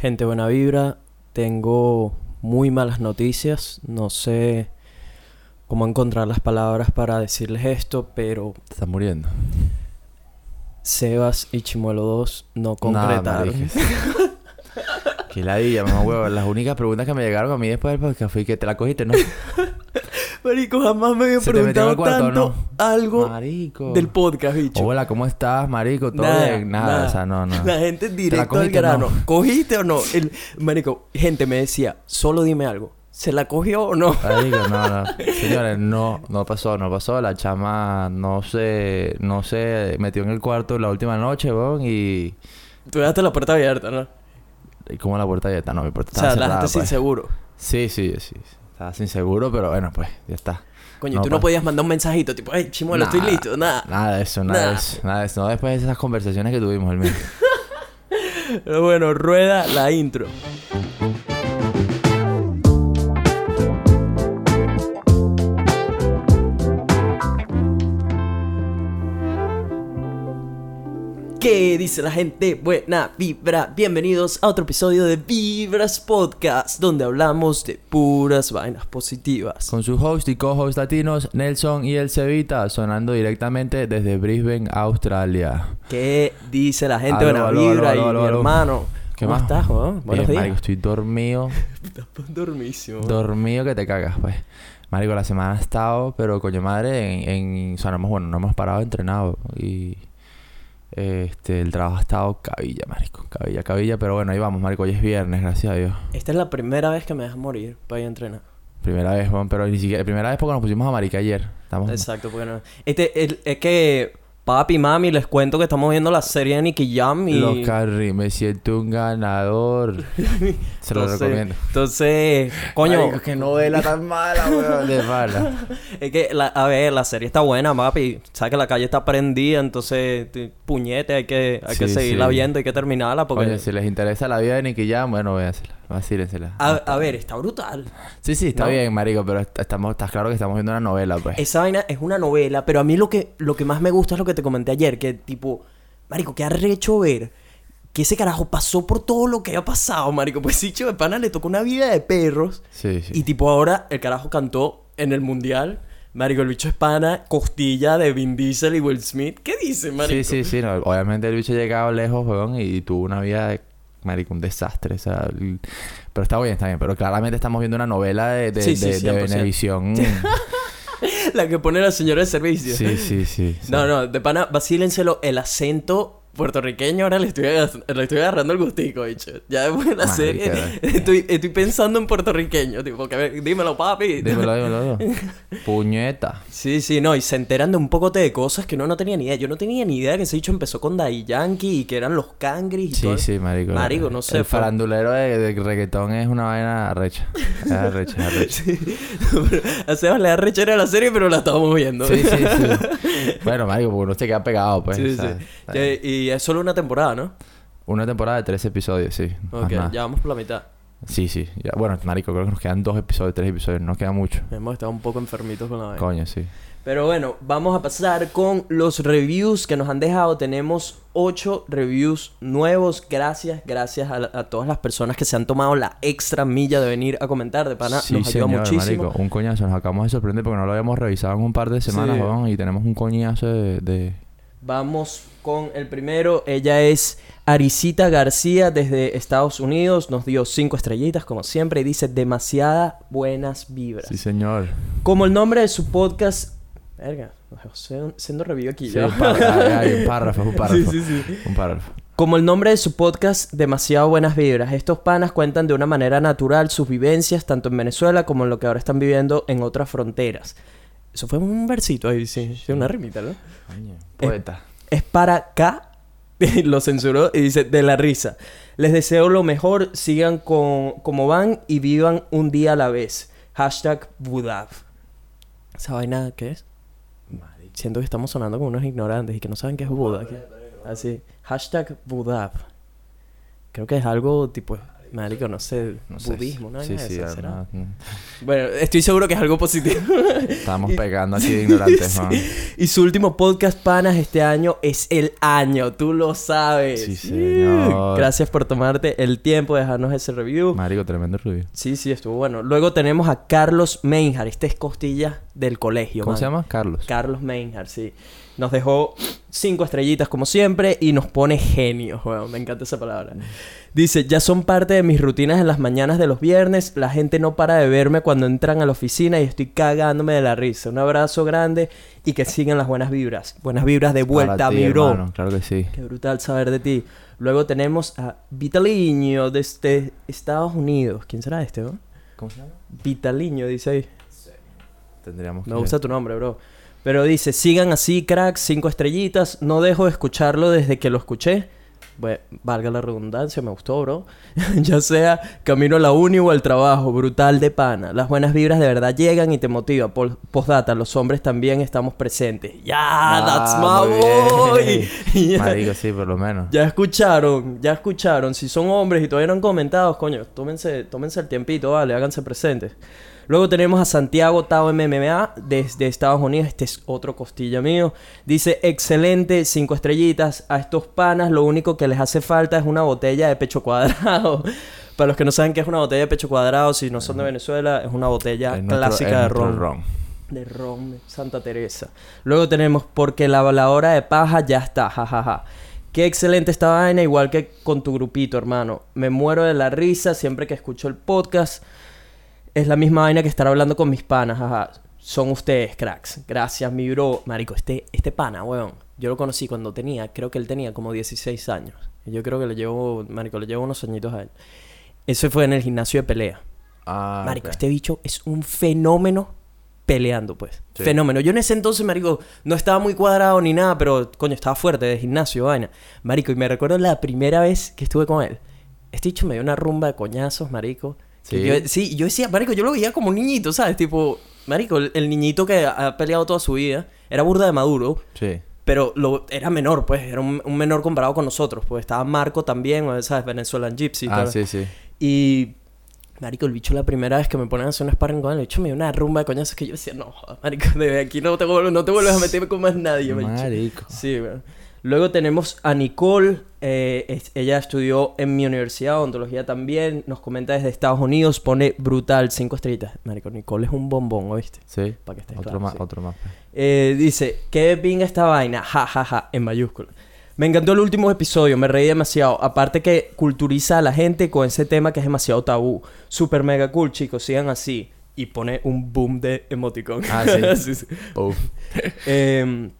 Gente, buena vibra. Tengo muy malas noticias. No sé cómo encontrar las palabras para decirles esto, pero Te estás muriendo. Sebas y Chimuelo 2 no concretaron. Qué ladilla, mamá huevo. Las únicas preguntas que me llegaron a mí después del podcast fue que te la cogiste, ¿no? Marico, jamás me había ¿Se te metió en preguntado cuarto tanto algo Marico. del podcast, bicho. Hola, ¿cómo estás, marico? ¿Todo Nada, bien? Nada, nada. o sea, no, no. La gente directo al cogiste o grano. no? ¿Cogiste o no? El, marico, gente me decía, solo dime algo. ¿Se la cogió o no? Marico, no, no. Señores, no, no pasó, no pasó. La chama no se, no se metió en el cuarto la última noche, weón, y... Tú dejaste la puerta abierta, ¿no? y como la puerta abierta, no, mi puerta O sea, estaba la dejaste sin pues. seguro. Sí, sí, sí. sí. Estaba sin seguro, pero bueno, pues, ya está. Coño, No, tú no pa- podías mandar un mensajito tipo, hey, chimuelo, estoy Nada, listo. Nada. Nada de eso, nada, Nada. de eso, nada de eso. No después de esas conversaciones que tuvimos, el mío. Pero bueno, rueda la intro. ¿Qué dice la gente? Buena vibra. Bienvenidos a otro episodio de Vibras Podcast, donde hablamos de puras vainas positivas. Con su host y co-host latinos, Nelson y el Cevita, sonando directamente desde Brisbane, Australia. ¿Qué dice la gente? Aló, Buena aló, vibra aló, y mi hermano. ¿Qué ¿Cómo más? estás, Juan? Buenos Bien, días. marico, estoy dormido. Estás dormísimo. dormido que te cagas, pues. Marico, la semana ha estado, pero coño madre, en... en o sea, no hemos, bueno, no hemos parado entrenado. Y... Este, el trabajo ha estado cabilla, marico. Cabilla, cabilla. Pero bueno, ahí vamos, marico. Hoy es viernes, gracias a Dios. Esta es la primera vez que me dejas morir para ir a entrenar. Primera vez, Juan, pero ni siquiera... Primera vez porque nos pusimos a marica ayer. Estamos... Exacto, porque no. Este, el- es que papi, mami, les cuento que estamos viendo la serie de Nicky Jam y. Los Carri, me siento un ganador. Se lo Entonces- recomiendo. Entonces, coño, Marico, qué novela tan mala, weón. De mala. es que, la, a ver, la serie está buena, papi. Sabes que la calle está prendida, entonces, puñete, hay que, hay que seguirla sí. viendo, hay que terminarla porque. Oye, si les interesa la vida de Nicky Jam, bueno, véansela. Vacílensela. a, a ver, está brutal. Sí, sí, está ¿no? bien, marico, pero est- estamos, estás claro que estamos viendo una novela, pues. Esa vaina es una novela, pero a mí lo que, lo que más me gusta es lo que te comenté ayer, que tipo, marico, qué arrecho ver que ese carajo pasó por todo lo que ha pasado, marico. Pues sí, de pana le tocó una vida de perros Sí, sí. y tipo ahora el carajo cantó en el mundial. Marico, el bicho es pana, costilla de Vin Diesel y Will Smith. ¿Qué dice, marico? Sí, sí, sí. no, Obviamente el bicho ha llegado lejos, weón, y tuvo una vida de, marico, un desastre. O sea, el- pero está bien, está bien. Pero claramente estamos viendo una novela de, de, Sí, sí, de, de 100%. Venevisión. La que pone la señora de servicio. sí, sí, sí. sí. No, no, de pana, vacílenselo el acento puertorriqueño. Ahora le estoy, le estoy agarrando el gustico, bicho. Ya después de la Marica, serie, estoy, estoy pensando en puertorriqueño. Tipo, que, dímelo, papi. Dímelo, dímelo. Puñeta. Sí, sí, no, y se enteran de un poco de cosas que uno no tenía ni idea. Yo no tenía ni idea que ese dicho empezó con Daddy Yankee y que eran los cangris y Sí, todo. sí, marico. Marico, no sé, El fue- farandulero de, de reggaetón es una vaina arrecha. Es arrecha, es arrecha. Sí, pero a Sebas le da rechera la serie, pero la estábamos viendo. Sí, sí, sí. Bueno, marico, porque uno se queda pegado, pues. Sí, sí. Y es solo una temporada, ¿no? Una temporada de tres episodios, sí. Ok, ya vamos por la mitad. Sí, sí. Ya, bueno, marico, creo que nos quedan dos episodios, tres episodios. No nos queda mucho. Hemos estado un poco enfermitos con la vaina. Coño, sí. Pero bueno, vamos a pasar con los reviews que nos han dejado. Tenemos ocho reviews nuevos. Gracias, gracias a, a todas las personas que se han tomado la extra milla de venir a comentar. De pana, sí, nos ayuda señor, muchísimo. marico. Un coñazo. Nos acabamos de sorprender porque no lo habíamos revisado en un par de semanas, Sí. Y tenemos un coñazo de... de- Vamos con el primero. Ella es Arisita García desde Estados Unidos. Nos dio cinco estrellitas, como siempre. Y dice demasiadas buenas vibras. Sí, señor. Como el nombre de su podcast. Verga, haciendo review aquí Sí, párrafo. Un párrafo, un párrafo. Sí, sí, sí. Un párrafo. Como el nombre de su podcast, demasiado buenas vibras. Estos panas cuentan de una manera natural sus vivencias, tanto en Venezuela como en lo que ahora están viviendo en otras fronteras. Eso fue un versito ahí, sí. Sí, una rimita, ¿no? Coño. Poeta. Es para acá. lo censuró y dice, de la risa. Les deseo lo mejor, sigan con, como van y vivan un día a la vez. Hashtag Budav. ¿Esa vaina qué es? Siento que estamos sonando como unos ignorantes y que no saben qué es Buda. Así. Hashtag Budav. Creo que es algo tipo Marico, no sé, No budismo, ¿no? Sí, de sí, esas, ¿será? no, no. Bueno, estoy seguro que es algo positivo. Estamos pegando aquí de ignorantes. ¿no? Y su último podcast, panas, este año es el año, tú lo sabes. Sí, señor. Gracias por tomarte el tiempo de dejarnos ese review. Marico, tremendo rubio. Sí, sí, estuvo bueno. Luego tenemos a Carlos Meinhard, este es costilla del colegio. ¿Cómo man. se llama? Carlos. Carlos Meinhard, sí. Nos dejó cinco estrellitas como siempre y nos pone genio, weón. Me encanta esa palabra. Dice, ya son parte de mis rutinas en las mañanas de los viernes. La gente no para de verme cuando entran a la oficina y estoy cagándome de la risa. Un abrazo grande y que sigan las buenas vibras. Buenas vibras de vuelta, ti, mi bro. hermano, Claro que sí. Qué brutal saber de ti. Luego tenemos a Vitaliño desde Estados Unidos. ¿Quién será este, no? ¿Cómo se llama? Vitaliño, dice ahí. Tendríamos Me que... gusta tu nombre, bro. Pero dice, sigan así, cracks, cinco estrellitas. No dejo de escucharlo desde que lo escuché. Bueno, valga la redundancia, me gustó, bro. ya sea camino a la uni o al trabajo, brutal de pana. Las buenas vibras de verdad llegan y te motivan. Postdata, los hombres también estamos presentes. ¡Ya! ¡That's Ah, my muy boy! Marico, sí, por lo menos. Ya escucharon, ya escucharon. Si son hombres y todavía no han comentado, coño, tómense, tómense el tiempito, vale, háganse presentes. Luego tenemos a Santiago Tao MMA desde Estados Unidos. Este es otro costilla mío. Dice, excelente, cinco estrellitas. A estos panas lo único que les hace falta es una botella de pecho cuadrado. Para los que no saben qué es una botella de pecho cuadrado, si no son de Venezuela, es una botella Es clásica de ron. De ron, Santa Teresa. Luego tenemos porque la, la hora de paja ya está, jajaja. Qué excelente esta vaina, igual que con tu grupito, hermano. Me muero de la risa siempre que escucho el podcast. Es la misma vaina que estar hablando con mis panas, jaja. Son ustedes, cracks. Gracias, mi bro. Marico, este, este pana, weón. Yo lo conocí cuando tenía, creo que él tenía como 16 años. Yo creo que le llevo, marico, le llevo unos añitos a él. Ese fue en el gimnasio de pelea. Ah, Marico, ok. este bicho es un fenómeno peleando, pues. Sí. Fenómeno. Yo en ese entonces, marico, no estaba muy cuadrado ni nada, pero, coño, estaba fuerte de gimnasio, vaina. Marico, y me recuerdo la primera vez que estuve con él. Este bicho me dio una rumba de coñazos, marico. Sí. yo, sí, yo decía, marico, yo lo veía como un niñito, ¿sabes? Tipo, marico, el, el niñito que ha peleado toda su vida. Era burda de maduro. Sí. Pero lo, era menor, pues. Era un, un menor comparado con nosotros. Pues estaba Marco también, o ¿sabes? Venezuelan Gypsy. ah, todo. sí, sí. Y, marico, el bicho la primera vez que me ponen a hacer un sparring con él, el bicho me dio una rumba de coñazos que yo decía, no, marico, de aquí no te, vuelvo- no te vuelves a meter con más nadie, bicho". Marico. Sí, weón. Luego tenemos a Nicole. eh, es- ella estudió en mi universidad, odontología también. Nos comenta desde Estados Unidos. Pone brutal, cinco estrellitas. Marico, Nicole es un bombón, ¿oíste? Sí. Para que estés Otro claro, más, sí. otro más. pues. Eh, dice, qué pinga esta vaina, ja, ja, ja, en mayúscula. Me encantó el último episodio, me reí demasiado. Aparte que culturiza a la gente con ese tema que es demasiado tabú. Super mega cool, chicos, sigan así. Y pone un boom de emoticon. Ah, sí. Sí, sí. Uf. Em,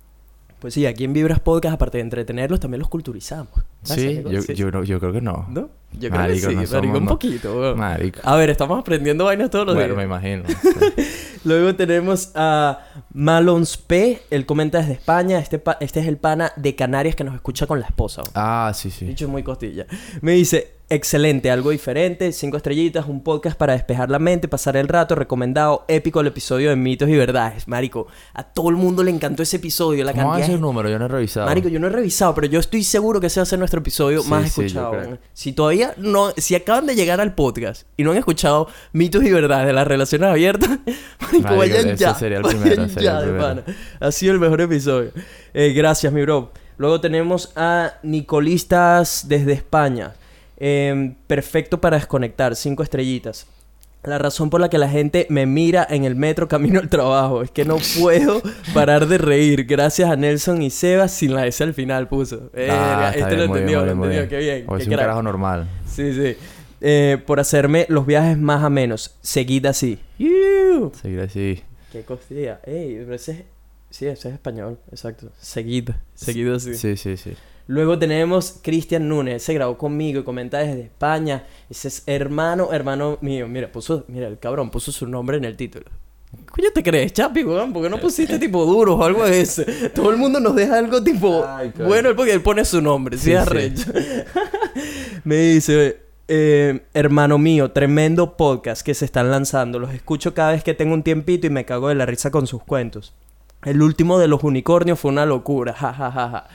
pues sí, aquí en Vibras Podcast, aparte de entretenerlos, también los culturizamos. Sí, yo, yo, no- yo creo que no. ¿No? Yo creo Marico, que sí, no marico, somos, un no. poquito, weón. Marico. A ver, estamos aprendiendo vainas todos los Bueno, días. me imagino. Luego tenemos a Malons P. Él comenta desde España. Este, este es el pana de Canarias que nos escucha con la esposa. ah, sí, sí. Dicho muy costilla. Me dice, excelente, algo diferente, cinco estrellitas, un podcast para despejar la mente, pasar el rato, recomendado, épico el episodio de mitos y verdades. Marico, a todo el mundo le encantó ese episodio. La ¿Cómo cantidad ese de- número? Yo no he revisado. Marico, yo no he revisado, pero yo estoy seguro que ese va a ser nuestro episodio Sí, más escuchado. si todavía no, si acaban de llegar al podcast y no han escuchado mitos y verdades de las relaciones abiertas, marico, vayan ya. sería el vayan primero, sería ya, el de primero. pana. Ha sido el mejor episodio. Eh, gracias, mi bro. Luego tenemos a Nicolistas desde España. Eh, perfecto para desconectar, cinco estrellitas. La razón por la que la gente me mira en el metro camino al trabajo es que no puedo parar de reír. Gracias a Nelson y Sebas sin la S al final puso. Verga, Ah, está este lo bien, muy bien, entendió, lo entendió. Qué bien. O qué es un crack. carajo normal. Sí, sí. Eh, por hacerme los viajes más a menos. Seguid así. ¡Iu! Seguir así. Qué costilla. Ey, pero ese es... Sí, ese es español. Exacto. Seguid. Seguid así. Sí, sí, sí. Luego tenemos Cristian Núñez, se grabó conmigo y comenta desde España. Ese es hermano, hermano mío. Mira, puso, mira, el cabrón puso su nombre en el título. ¿Qué coño te crees, Chapi, weón? ¿Por qué no pusiste tipo duro o algo de eso? Todo el mundo nos deja algo tipo Ay, bueno porque él pone su nombre, sí, Sí. Me dice, eh, hermano mío, tremendo podcast que se están lanzando. Los escucho cada vez que tengo un tiempito y me cago de la risa con sus cuentos. El último de los unicornios fue una locura, ja, ja, ja, ja.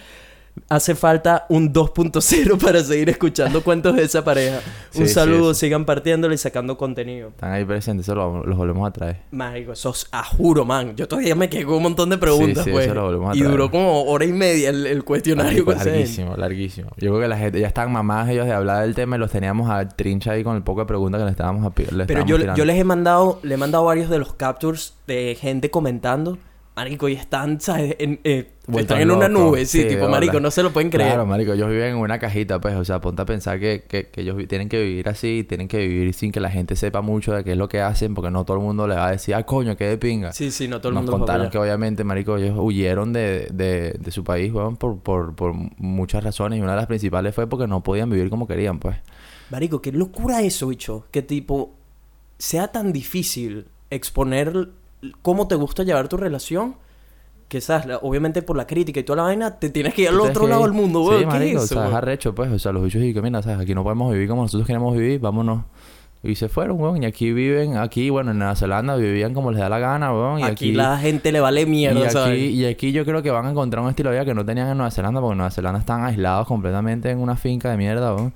Hace falta un 2.0 para seguir escuchando cuentos de esa pareja. un Sí, saludo, sigan partiéndolo y sacando contenido. Están ahí presentes, eso lo- los volvemos a traer. Marico, eso es a juro, man. Yo todavía me quedé con un montón de preguntas, Sí, sí, pues. eso lo volvemos a y duró como hora y media el, el cuestionario Marico, larguísimo, larguísimo. Yo creo que la gente ya están mamás ellos de hablar del tema y los teníamos a trincha ahí con el poco de preguntas que le estábamos a pi- le Pero yo, tirando. yo les he mandado, le he mandado varios de los captures de gente comentando. Marico, y están, ¿sabes? En, eh, están en una nube, sí, Sí, tipo, marico, no se lo pueden creer. Claro, marico, ellos viven en una cajita, pues, o sea, ponte a pensar que, que, que ellos tienen que vivir así, tienen que vivir sin que la gente sepa mucho de qué es lo que hacen, porque no todo el mundo le va a decir, ah, coño, qué de pinga. Sí, sí, no todo el Nos mundo a contaron que obviamente, marico, ellos huyeron de, de, de su país, weón, por, por, por muchas razones, y una de las principales fue porque no podían vivir como querían, pues. Marico, qué locura eso, bicho. Que tipo, sea tan difícil exponer cómo te gusta llevar tu relación. Que, ¿sabes? Obviamente por la crítica y toda la vaina, te tienes que ir al otro que lado del mundo, Sí, weón. ¿Qué marico, es o eso? sea, es weón? arrecho, pues. O sea, los bichos dicen, mira, ¿sabes? Aquí no podemos vivir como nosotros queremos vivir, vámonos. Y se fueron, weón. Y aquí viven, aquí, bueno, en Nueva Zelanda vivían como les da la gana, weón. Y aquí, aquí, la gente le vale y mierda, aquí, ¿sabes? y aquí yo creo que van a encontrar un estilo de vida que no tenían en Nueva Zelanda, porque en Nueva Zelanda están aislados completamente en una finca de mierda, weón.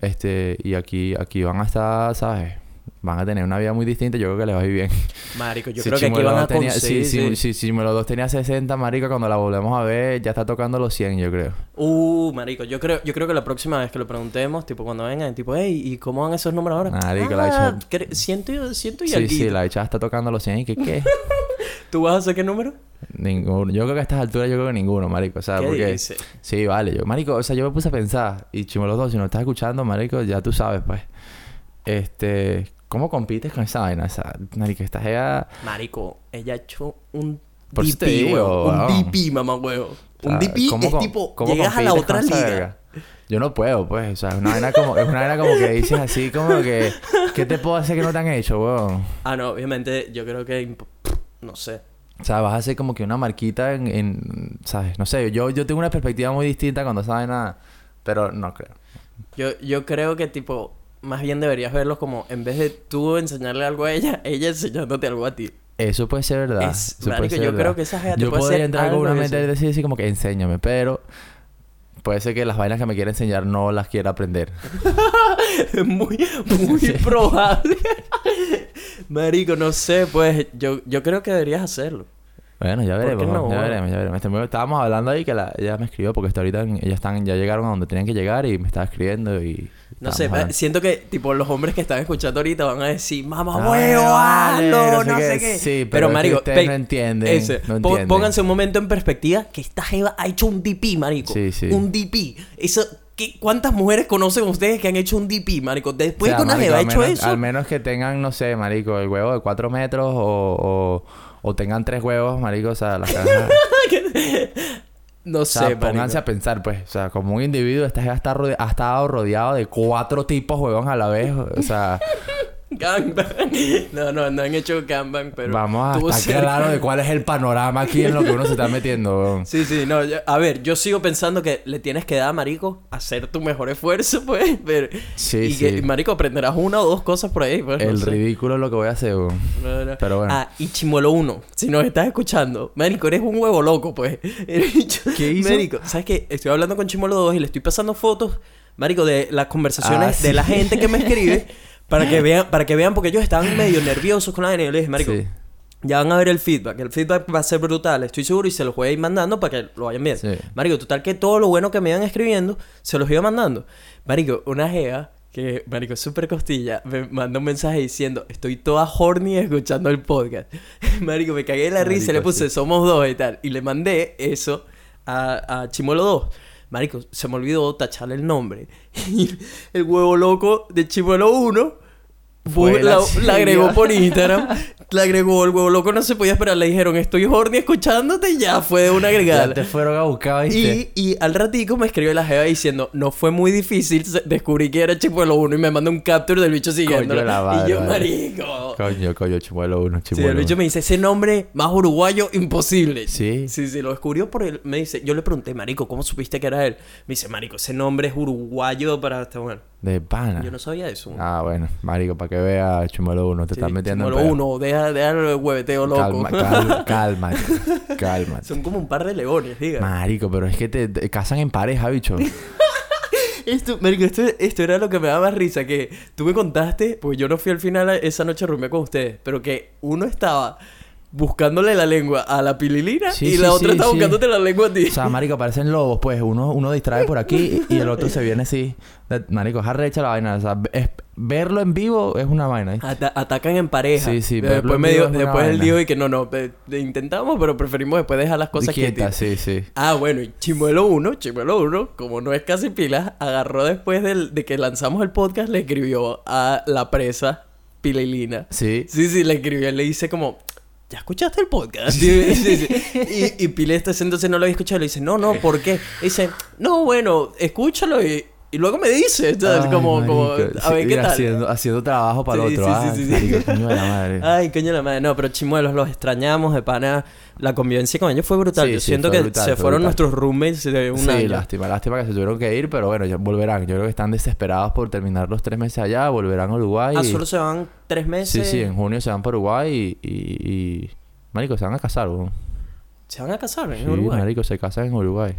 Este, y aquí, aquí van a estar, ¿sabes? Van a tener una vida muy distinta, yo creo que les va a ir bien. Marico, yo Si creo que aquí van a tenía, conseguir... si, si, si, si Chimuelo tenía 60, marico, cuando la volvemos a ver, ya está tocando los 100, yo creo. Uh, marico, yo creo, yo creo que la próxima vez que lo preguntemos, tipo cuando vengan, tipo, hey, ¿y cómo van esos números ahora? Marico, la ah, hecha- ciento, y- ciento y Sí, alguito. sí, la hecha está tocando los 100 y que qué. ¿Tú vas a hacer qué número? ninguno. Yo creo que a estas alturas yo creo que ninguno, marico. O sea, ¿Qué porque... dice? Sí, vale. Yo, marico, o sea, yo me puse a pensar. Y Chimuelo 2, si no estás escuchando, marico, ya tú sabes, pues. Este... ¿Cómo compites con esa vaina? Esa... Marico, esta jeva... Marico, ella ha hecho un Por DP, digo, weón. Un. DP, mamá, weón. o Un DP ¿cómo es tipo, cómo llegas a la otra liga. verga? Yo no puedo, pues. O sea, es una vaina como... Es una vaina como que dices así, como que... ¿Qué te puedo hacer que no te han hecho, weón? Ah, no, obviamente, yo creo que... No sé. O sea, vas a hacer como que una marquita en, en- ¿sabes? No sé, yo, yo tengo una perspectiva muy distinta cuando esa vaina... Pero no creo. Yo, yo creo que, tipo, más bien deberías verlos como, en vez de tú enseñarle algo a ella, ella enseñándote algo a ti. Eso puede ser verdad. Es- Eso puede marico, ser yo verdad. creo que esa te Yo puede podría hacer entrar con una mente y decir así como que enséñame, pero... Puede ser que las vainas que me quiere enseñar no las quiera aprender. Es muy, muy probable. Marico, no sé, pues, yo, yo creo que deberías hacerlo. Bueno, ya ¿Por qué veremos, no? ya veremos, ya veremos. Este, me- estábamos hablando ahí que la, ella me escribió porque hasta ahorita ellas están, ya llegaron a donde tenían que llegar y me estaba escribiendo y... No sé, hablando. siento que, tipo, los hombres que están escuchando ahorita van a decir, mamá, Ah, huevo, vale, no no sé sé qué". qué. Sí, pero que marico, pe- no entienden. Pónganse un momento en perspectiva que esta jeva ha hecho un DP, marico. Sí, sí. Un DP. Eso, ¿qué, ¿cuántas mujeres conocen ustedes que han hecho un DP, marico? Después O sea, que una marico, jeva ha hecho menos- eso... Al menos que tengan, no sé, marico, el huevo de cuatro metros o... o o tengan tres huevos, marico, o sea, las cajas... No O sé, sea, marico. pónganse a pensar, pues. O sea, como un individuo, esta jeva está rode- ha estado rodeado de cuatro tipos huevón a la vez. O sea, Gangbang. No, no, no han hecho gangbang, pero... vamos a estar claro de cuál es el panorama aquí en lo que uno se está metiendo. Sí, sí, no, yo- a ver, yo sigo pensando que le tienes que dar, marico, hacer tu mejor esfuerzo, pues, pero... Sí, y sí. que, marico, aprenderás una o dos cosas por ahí, pues, no El sé. ridículo es lo que voy a hacer, huevón. No, no. Pero bueno. Ah, y Chimuelo 1, si nos estás escuchando, marico, eres un huevo loco, pues. ¿Qué hizo? Marico, ¿sabes qué? Estoy hablando con Chimuelo 2 y le estoy pasando fotos, marico, de las conversaciones Ah, sí. de la gente que me escribe para que vean, para que vean, porque ellos estaban medio nerviosos con la vaina. Y yo les dije, marico, Sí. ya van a ver el feedback. El feedback va a ser brutal, estoy seguro, y se los voy a ir mandando para que lo vayan viendo. Sí. Marico, total que todo lo bueno que me iban escribiendo, se los iba mandando. Marico, una gea que, marico, es súper costilla, me manda un mensaje diciendo, estoy toda horny escuchando el podcast. marico, me cagué de la risa y le Marico, puse, sí. somos dos y tal. Y le mandé eso a, a Chimuelo 2. Marico, se me olvidó tacharle el nombre. El huevo loco de Chimuelo 1 Fue la, la la agregó por Instagram. La agregó, el huevo loco no se podía esperar. Le dijeron, estoy horny escuchándote. Ya fue de una Ya agregada. te fueron a buscar, ¿viste? Y, y al ratico me escribió la jeva diciendo, no fue muy difícil, descubrí que era Chimuelo 1 y me mandó un capture del bicho siguiendo. Y yo, marico. Coño, coño, chimuelo uno, Sí, chimuelo el bicho me dice, ese nombre más uruguayo imposible. Sí. Sí, sí, lo descubrió por él. Me dice, yo le pregunté, marico, ¿cómo supiste que era él? Me dice, marico, ese nombre es uruguayo para... Hasta bueno. De pana. Yo no sabía eso. Ah, bueno, marico, para que vea Chumuelo 1, te Sí, estás metiendo en pedo. uno, deja, deja el hueveteo loco. Calma, calma, cálmate. Son como un par de leones, diga. Marico, pero es que te, te casan en pareja, bicho. Esto, marico, esto, esto era lo que me daba más risa, que tú me contaste, pues yo no fui al final esa noche rumbear con ustedes, pero que uno estaba buscándole la lengua a la pililina Sí, y sí, la otra sí, sí. buscándote la lengua a ti. O sea, marico, parecen lobos, pues. Uno, uno distrae por aquí y el otro se viene así. Marico, es arrecha la vaina. O sea, es- verlo en vivo es una vaina. atacan en pareja. Sí, sí, verlo Después, me una después él dijo y que no, no, de- intentamos, pero preferimos después dejar las cosas Quietas, quietas. sí, sí. Ah, bueno, y Chimuelo 1, Chimuelo 1, como no es casi pilas, agarró después del- de que lanzamos el podcast, le escribió a la presa Pililina. Sí. Sí, sí, le escribió, le dice como, ¿ya escuchaste el podcast? Sí, sí, sí. Y, y entonces no lo había escuchado, le dice, no, no, ¿por qué? dice, no, bueno, escúchalo y, y luego me dice. Ay, como, como, a ver Sí, qué tal. Haciendo, haciendo trabajo para el Sí, otro. sí, sí, sí, sí. coño de la madre. Ay, coño de la madre. No, pero chimuelos, los extrañamos de pana. La convivencia con ellos fue brutal. Sí, Yo sí, siento que brutal, se fue fueron brutal. nuestros roommates de un sí, año. lástima, lástima que se tuvieron que ir, pero bueno, ya volverán. Yo creo que están desesperados por terminar los tres meses allá, volverán a Uruguay. Ah, y- solo se van tres Sí, meses. sí, en junio se van para Uruguay y, y, y- Marico, se van a casar. Se van a casar en Sí, Uruguay. marico, se casan en Uruguay.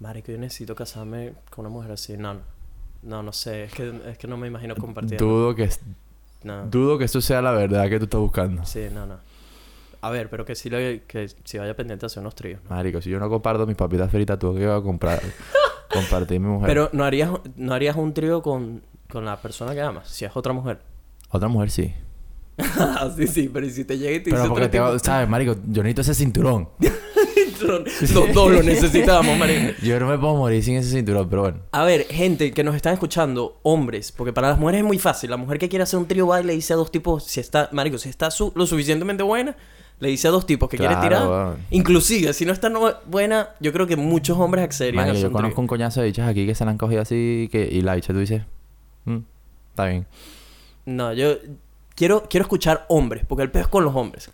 Marico, yo necesito casarme con una mujer así. No, no. No, no sé. Es que, es que no me imagino compartir. Dudo que, No. dudo que eso sea la verdad que tú estás buscando. Sí, no, no. A ver, pero que sí, le, que sí vaya pendiente a hacer unos tríos. ¿no? Marico, si yo no comparto mis papitas fritas, tú que iba a comprar. compartir mi mujer. Pero no harías, no harías un trío con, con la persona que amas, si es otra mujer. Otra mujer sí. Ah, sí, sí, pero ¿y si te llega y te Pero porque te? ¿sabes, marico? Yo necesito ese cinturón. Los dos lo necesitamos, marico. Yo no me puedo morir sin ese cinturón, pero bueno. A ver, gente que nos están escuchando, hombres, porque para las mujeres es muy fácil. La mujer que quiere hacer un trío va y le dice a dos tipos, si está, marico, si está su- lo suficientemente buena, le dice a dos tipos que Claro, quiere tirar. weón. Inclusive, si no está no- buena, yo creo que muchos hombres accederían a Marico, hacer yo conozco trío. un coñazo de bichas aquí que se la han cogido así que, y la bicha tú dices, "Mm, está bien. No, yo quiero, quiero escuchar hombres, porque el peor es con los hombres.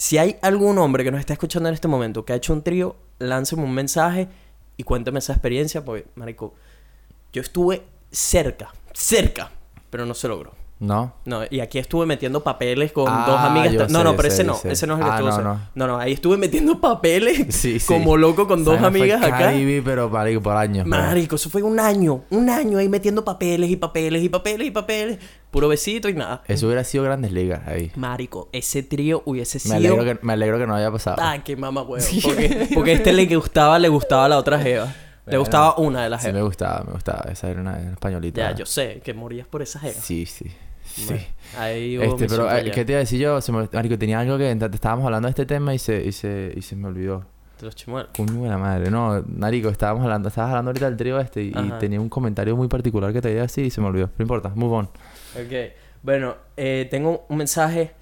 Si hay algún hombre que nos está escuchando en este momento que ha hecho un trío, lánceme un mensaje y cuéntame esa experiencia, porque, marico, yo estuve cerca, cerca, pero no se logró. ¿No? No, y aquí estuve metiendo papeles con Ah, dos amigas. yo No, sé, no, pero sé, ese no, sé. ese no es el que Ah, estuvo no, no. no, no, ahí estuve metiendo papeles Sí, sí. como loco con dos fue amigas acá. Caribe, pero marico, por años. Marico, eso fue un año, un año ahí metiendo papeles y papeles y papeles y papeles. Puro besito y nada. Eso hubiera sido grandes ligas ahí. Marico, ese trío hubiese Me sido. alegro, que, me alegro que no haya pasado. Ah, qué mamá huevo. Porque, porque este le gustaba, le gustaba a la otra jeva. Le Bueno, gustaba una de las Sí, me jevas. gustaba, me gustaba. Esa era una, una españolita. Ya, yo sé que morías por esa jeva. Sí, sí. Sí. Bueno, ahí hubo Este, pero, eh. ¿qué te iba a decir yo? Se me, marico, tenía algo que te estábamos hablando de este tema y se, y se, y se me olvidó. De los chimuelos. Coño de la madre. No, Marico, estábamos hablando, estabas hablando ahorita del trío este y, tenía un comentario muy particular que te iba a decir y se me olvidó. No importa, move on. Ok. Bueno, eh, tengo un mensaje.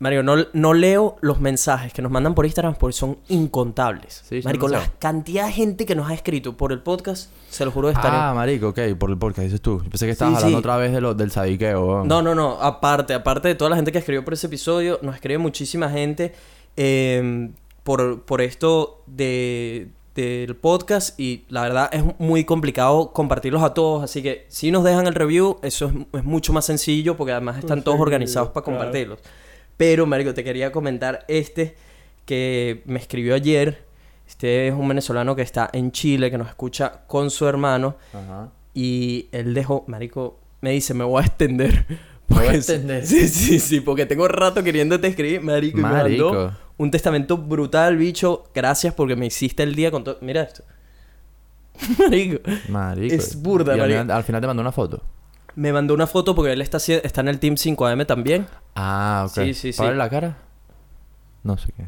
Mario, no, no leo los mensajes que nos mandan por Instagram porque son incontables. Sí, Marico, la cantidad de gente que nos ha escrito por el podcast, se lo juro, estaría... Ah, Marico, ok, por el podcast dices tú. Yo pensé que estabas Sí, hablando sí. otra vez de lo, del sadiqueo. No, no, no. Aparte, aparte de toda la gente que escribió por ese episodio, nos escribe muchísima gente eh, por, por esto de, del podcast y la verdad es muy complicado compartirlos a todos, así que si nos dejan el review, eso es, es mucho más sencillo porque además están todos organizados para claro. Pero, Marico, te quería comentar este que me escribió ayer. Este es un venezolano que está en Chile, que nos escucha con su hermano. Ajá. Y él dejó, marico, me dice, me voy a extender. Me voy a Porque- extender. Sí, sí, sí, porque tengo rato queriéndote escribir, marico. Y me Marico. mandó un testamento brutal, bicho. Gracias porque me hiciste el día con todo. Mira esto. marico. Marico. Es burda, marico. final, al final te mandó una foto. Me mandó una foto porque él está, está en el Team 5AM también. Ah, ok. Sí, sí, sí. ¿Para la cara? No sé qué.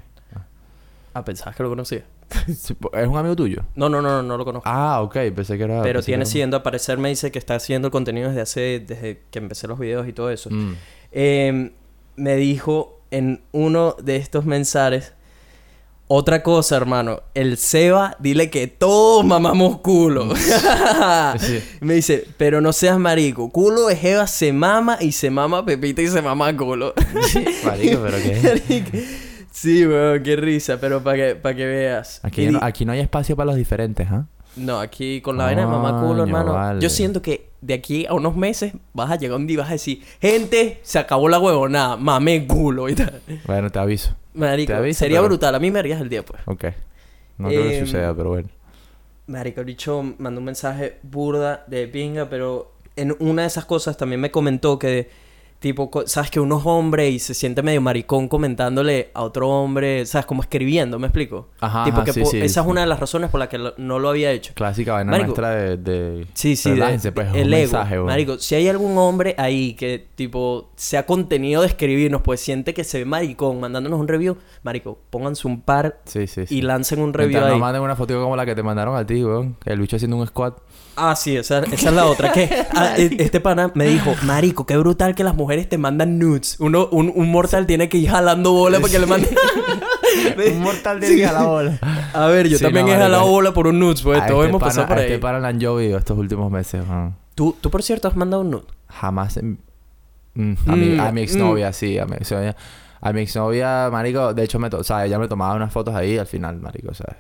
Ah, pensabas que lo conocía. ¿Es un amigo tuyo? No, no, no, no, no lo conozco. Ah, ok. Pensé que era... Pero tiene siguiendo, a parecer me dice que está haciendo el contenido desde hace, desde que empecé los videos y todo eso. Mm. Eh, me dijo en uno de estos mensajes otra cosa, hermano. El Seba, dile que todos mamamos culo. Sí. Me dice, pero no seas marico. Culo de Jeva se mama y se mama Pepita y se mama culo. Marico, pero qué... sí, weón, qué risa. Pero para que, pa' que veas. Aquí, Y no, di- aquí no hay espacio para los diferentes, ¿ah? No, aquí con la vaina de mamá culo, hermano. vale. Yo siento que de aquí a unos meses vas a llegar un día y vas a decir, gente, se acabó la huevonada, mame culo y tal. Bueno, te aviso. Marico, aviso, sería pero- brutal. A mí me harías el día, pues. Ok. No creo que Em, suceda, pero bueno. Marico, el bicho mandó un mensaje burda de pinga, pero en una de esas cosas también me comentó que, tipo, sabes que uno es hombre y se siente medio maricón comentándole a otro hombre, sabes, como escribiendo, ¿me explico? Ajá, tipo que sí, sí, esa es sí. una de las razones por las que lo- no lo había hecho. Clásica vaina Marico. nuestra de... de... Sí, sí, de- pues, el ego. mensaje. Marico, si hay algún hombre ahí que, tipo, se ha contenido de escribirnos, pues siente que se ve maricón mandándonos un review, marico, pónganse un par y lancen un review Mientras ahí. no manden una foto como la que te mandaron a ti, weón. El bicho haciendo un squat. Ah, sí, esa, esa es la otra. Que ah, e- este pana me dijo, Marico, qué brutal que las mujeres te mandan nudes. Uno, un, un mortal tiene que ir jalando bola para que le mande. un mortal de a la bola. A ver, yo Sí, también no, he marico. jalado bola por un nudes, pues A todos este hemos pana- pasado por a ahí. Este para le han llovido estos últimos meses, weón. ¿Tú, tú, por cierto, has mandado un nude. Jamás... en- Mm, a, mi, Mm, a mi exnovia, sí. A mi exnovia. A mi exnovia, marico... De hecho, me to- o sea, ella me tomaba unas fotos ahí al final, marico, ¿sabes?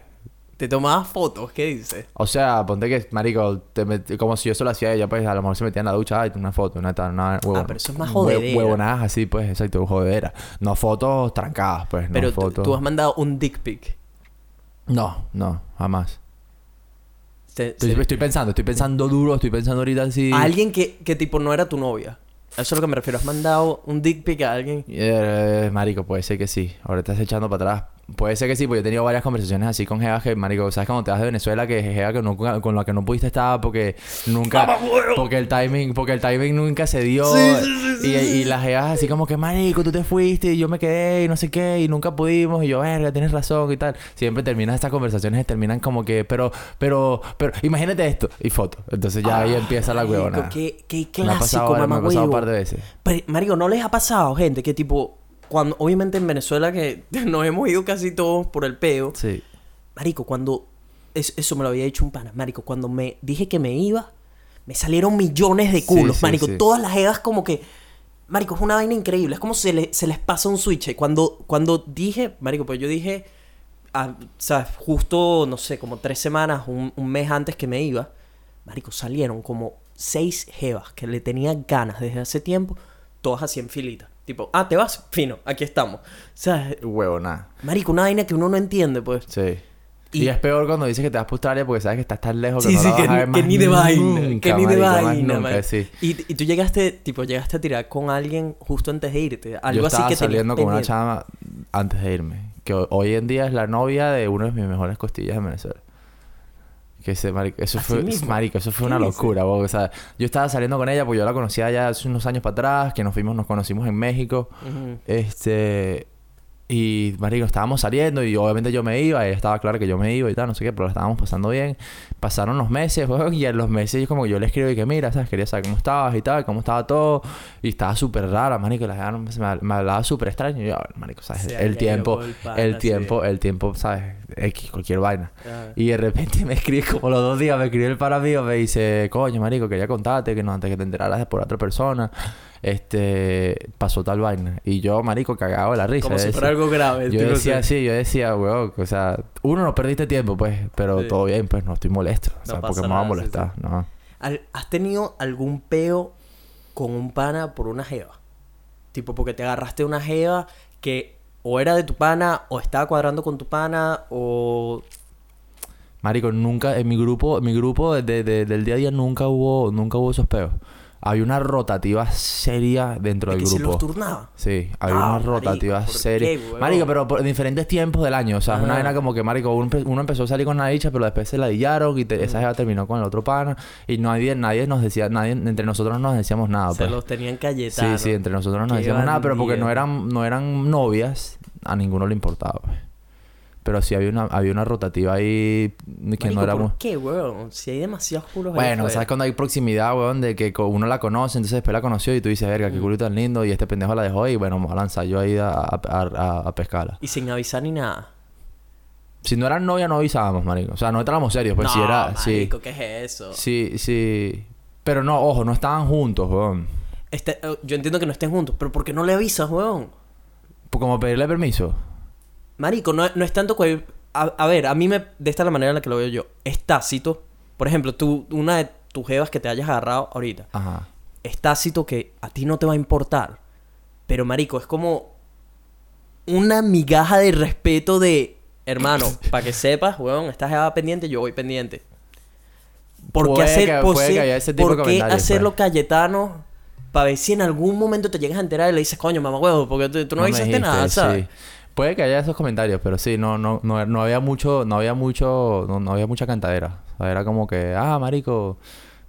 Te tomabas fotos, ¿qué dices? O sea, ponte que, marico, te met- como si yo solo hacía ella, pues a lo mejor se metía en la ducha, ay, una foto, una tal, una huevo- Ah, pero eso es más jodedera. Huevonadas así, pues, exacto, jodera. No fotos trancadas, pues, Pero no tú- fotos... tú has mandado un dick pic. No, no, jamás. Estoy, se- estoy pensando, estoy pensando duro, estoy pensando ahorita así... A alguien que, que, tipo, no era tu novia. Eso es a lo que me refiero. Has mandado un dick pic a alguien. Eh, marico, puede ser que sí. Ahora estás echando para atrás. Puede ser que sí, porque yo he tenido varias conversaciones así con Jeva que, marico, ¿sabes cuando te vas de Venezuela que Jeva que no, con la que no pudiste estar porque nunca... Porque el timing, porque el timing nunca se dio. y, y las Jevas así como que, marico, tú te fuiste y yo me quedé y no sé qué y nunca pudimos y yo, verga, tienes razón y tal. Siempre terminan estas conversaciones terminan como que, pero, pero, pero, imagínate esto y foto. Entonces ya ahí empieza la huevona. Qué, qué Me ha clásico, me mamá ha pasado un par de veces. Pero, marico, ¿no les ha pasado, gente, que tipo... Cuando, obviamente en Venezuela que nos hemos ido casi todos por el peo. Sí. Marico, cuando... es- eso me lo había dicho un pana. Marico, cuando me dije que me iba... Me salieron millones de culos. sí, marico, sí. todas las evas como que... Marico, es una vaina increíble. Es como se, le- se les pasa un switch. Cuando, cuando dije... Marico, pues yo dije... ah, ¿Sabes? Justo, no sé, como tres semanas, un, un mes antes que me iba... Marico, salieron como seis jevas que le tenía ganas desde hace tiempo, todas así en filita. Tipo, ah, te vas, fino, aquí estamos. O sea, Huevona. marico, una vaina que uno no entiende, pues. Sí. Y- Y, es peor cuando dices que te vas para Australia porque sabes que estás tan lejos que Sí, no sí, vas que, a ver que más ni de vaina, que ni de vaina, sí. Y, y tú llegaste, tipo, llegaste a tirar con alguien justo antes de irte. Algo Yo así estaba que saliendo con una chama antes de irme. Que ho- hoy en día es la novia de uno de mis mejores costillas en Venezuela. Que ese, marico, eso Así fue, mismo. marico, eso fue ¿Qué una locura, bo, o sea, yo estaba saliendo con ella porque yo la conocía ya hace unos años para atrás, que nos fuimos, nos conocimos en México. Este. Y, marico, estábamos saliendo y obviamente yo me iba. Ella estaba clara que yo me iba y tal, no sé qué, pero la estábamos pasando bien. Pasaron los meses, weón, y en los meses yo como que yo le escribo y que mira, ¿sabes? Quería saber cómo estabas y tal, cómo estaba todo. Y estaba súper rara, marico. La no- me, me hablaba súper extraño. Y yo, "Ah, marico, ¿sabes? Sí, el tiempo, el sí. tiempo, el tiempo, ¿sabes? X, cualquier vaina. Ah. Y de repente me escribe como los dos días, me escribe el para mío, me dice, coño, marico, quería contarte que no antes que te enteraras de por otra persona, este, pasó tal vaina. Y yo, marico, cagado de la risa. Como yo si decía- fuera algo grave. yo decía sí. así, yo decía, weón, o sea, uno no perdiste tiempo, pues, pero Sí. todo bien, pues no estoy molesto. O No sea, pasa porque me va a sí, molestar, ¿no? ¿Has tenido algún peo con un pana por una jeva? Tipo, porque te agarraste una jeva que o era de tu pana, o estaba cuadrando con tu pana, o... Marico, nunca, en mi grupo, en mi grupo de- de- del día a día nunca hubo, nunca hubo esos peos. Había una rotativa seria dentro de del que se grupo. los turnaba. Sí, había Ah, una rotativa marico, ¿por seria. qué? Marico, pero por diferentes tiempos del año. O sea, es una vaina como que, Marico, uno, empe- uno empezó a salir con una dicha, pero después se la dillaron y te- esa jeva terminó con el otro pana. Y nadie, nadie nos decía, nadie, entre nosotros no nos decíamos nada. se pues. los tenían Sí, cayetanos. sí, entre nosotros no nos decíamos nada, pero porque no eran, no eran novias, a ninguno le importaba. pues. Pero sí había una, había una rotativa ahí que Marico, no era muy... ¿por qué, weón? Si hay demasiados culos ahí Bueno, afuera. ¿sabes cuando hay proximidad, weón? De que uno la conoce, entonces después la conoció y tú dices, verga, qué Mm. culo tan lindo y este pendejo la dejó y bueno, voy a lanzar yo ahí a, a, a- a pescarla. Y sin avisar ni nada. Si no eran novia, no avisábamos, marico. O sea, no estábamos serios, pues no, si era... marico, ¿qué es eso? Sí, sí, sí. Pero no, ojo, no estaban juntos, weón. Este, eh, yo entiendo que no estén juntos, pero ¿por qué no le avisas, weón? Como pedirle permiso. Marico, no, no es tanto que... A, a ver, a mí me... De esta es la manera en la que lo veo yo. Es tácito. Por ejemplo, tú, una de tus jevas que te hayas agarrado ahorita. Ajá. Es tácito que a ti no te va a importar. Pero, marico, es como una migaja de respeto de... Hermano, para que sepas, weón, estás jeva pendiente, yo voy pendiente. ¿Por qué hacer, que- por qué- que haya ese tipo de por qué comentarios, hacerlo pues. Cayetano para ver si en algún momento te llegas a enterar y le dices, coño, mamá huevo, porque tú, tú no, me dijiste, nada, ¿sabes? sí. Puede que haya esos comentarios, pero sí, no, no, no, no había mucho, no había mucho, no, no había mucha cantadera. O sea, era como que, ah, marico,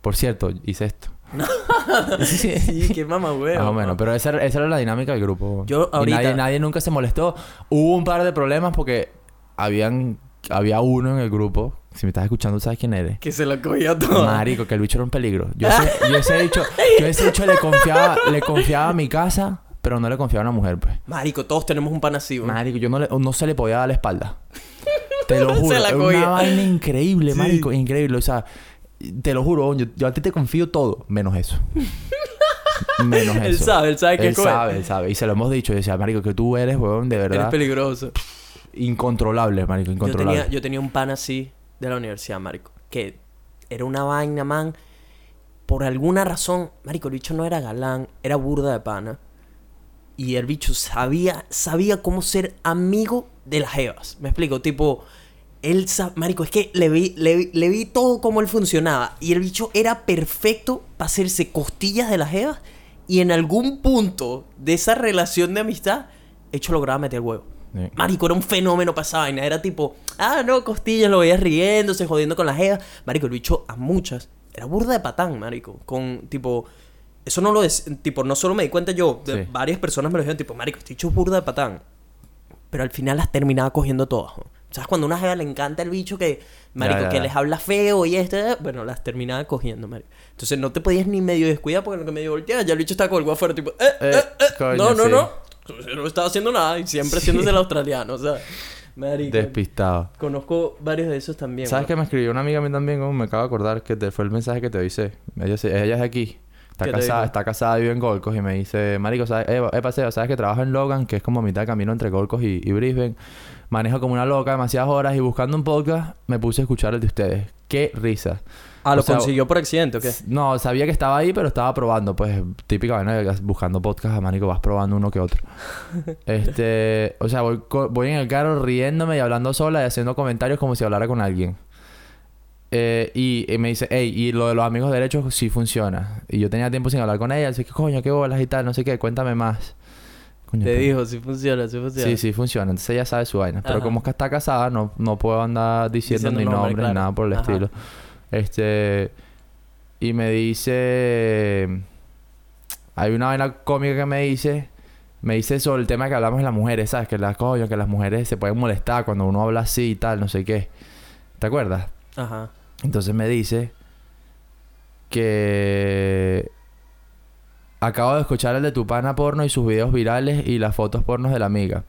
por cierto, hice esto. sí, sí. Sí, qué mamá huevo. Más o menos, pero esa, era- esa era la dinámica del grupo. Yo Y ahorita- nadie, nadie nunca se molestó. Hubo un par de problemas porque habían, había uno en el grupo. Si me estás escuchando, sabes quién eres. Que se lo cogió todo. Marico, que el bicho era un peligro. Yo ese, yo ese bicho, yo ese le confiaba, le confiaba a mi casa, pero no le confiaba a una mujer, pues. Marico, todos tenemos un pan así, weón. Marico, yo no, le- no se le podía dar la espalda. Te lo juro. Es una vaina increíble, Sí. marico. Increíble. O sea, te lo juro, yo, yo a ti te confío todo, menos eso. menos eso. Él sabe, él sabe qué Él sabe, él sabe. Y se lo hemos dicho. Y decía, marico, que tú eres, weón, de Eres verdad. peligroso. Incontrolable, marico. Yo Incontrolable. tenía, yo tenía un pan así de la universidad, marico. Que era una vaina, man. Por alguna razón, marico, el bicho no era galán. Era burda de pana. Y el bicho sabía, sabía cómo ser amigo de las jevas. Me explico, tipo... Él, marico, es que le vi, le, vi- le vi todo cómo él funcionaba. Y el bicho era perfecto para hacerse costillas de las jevas. Y en algún punto de esa relación de amistad, hecho lograba meter huevo. Sí. Marico, era un fenómeno para esa vaina. Era tipo, ah, no, costillas, lo veías riéndose, jodiendo con la jeva. Marico, el bicho a muchas. Era burda de patán, marico. Con, tipo, eso no lo es, tipo, no solo me di cuenta yo, Sí. varias personas me lo dijeron, tipo, marico, este bicho es burda de patán. Pero al final las terminaba cogiendo todas. ¿Sabes? Cuando a una jeva le encanta el bicho que, marico, ya, que ya. les habla feo y este, bueno, las terminaba cogiendo, marico. Entonces no te podías ni medio descuidar porque en lo que medio volteaba, ya el bicho estaba con el huevo afuera, tipo, eh, eh, Eh, eh, coño, no, no, sí. no. No estaba haciendo nada y siempre haciéndose el australiano, o sea, marico. Despistado. Conozco varios de esos también. ¿Sabes que me escribió una amiga a mí también? como me acabo de acordar que te fue el mensaje que te hice. Ella, ella es de aquí. Está ¿Qué te casada, está casada, vive en Golcos y me dice, Marico, ¿sabes? Eva, Epa, Seba, ¿sabes que trabaja en Logan? Que es como a mitad de camino entre Golcos y, y Brisbane. Manejo como una loca demasiadas horas y buscando un podcast me puse a escuchar el de ustedes. ¡Qué risa! Ah, ¿lo o sea, consiguió por accidente o qué? No, sabía que estaba ahí, pero estaba probando. Pues típica vaina de buscando podcast, Marico, vas probando uno que otro. este, o sea, voy, voy en el carro riéndome y hablando sola y haciendo comentarios como si hablara con alguien. Eh, y, y me dice, hey, y lo de los amigos derechos sí funciona. Y yo tenía tiempo sin hablar con ella, así que coño, qué bolas y tal, no sé qué, cuéntame más. Coño, Te pero- dijo, sí funciona, sí funciona. Sí, sí, funciona. Entonces ella sabe su vaina. Pero como es que está casada, no, no puedo andar diciendo, Diciendo ni nombre, nombre ni nada por el Ajá. estilo. Este. Y me dice. Hay una vaina cómica que me dice. Me dice sobre el tema que hablamos de las mujeres, ¿sabes? Que las coño, que las mujeres se pueden molestar cuando uno habla así y tal, no sé qué. ¿Te acuerdas? Ajá. Entonces me dice que acabo de escuchar el de tu pana porno y sus videos virales y las fotos pornos de la amiga.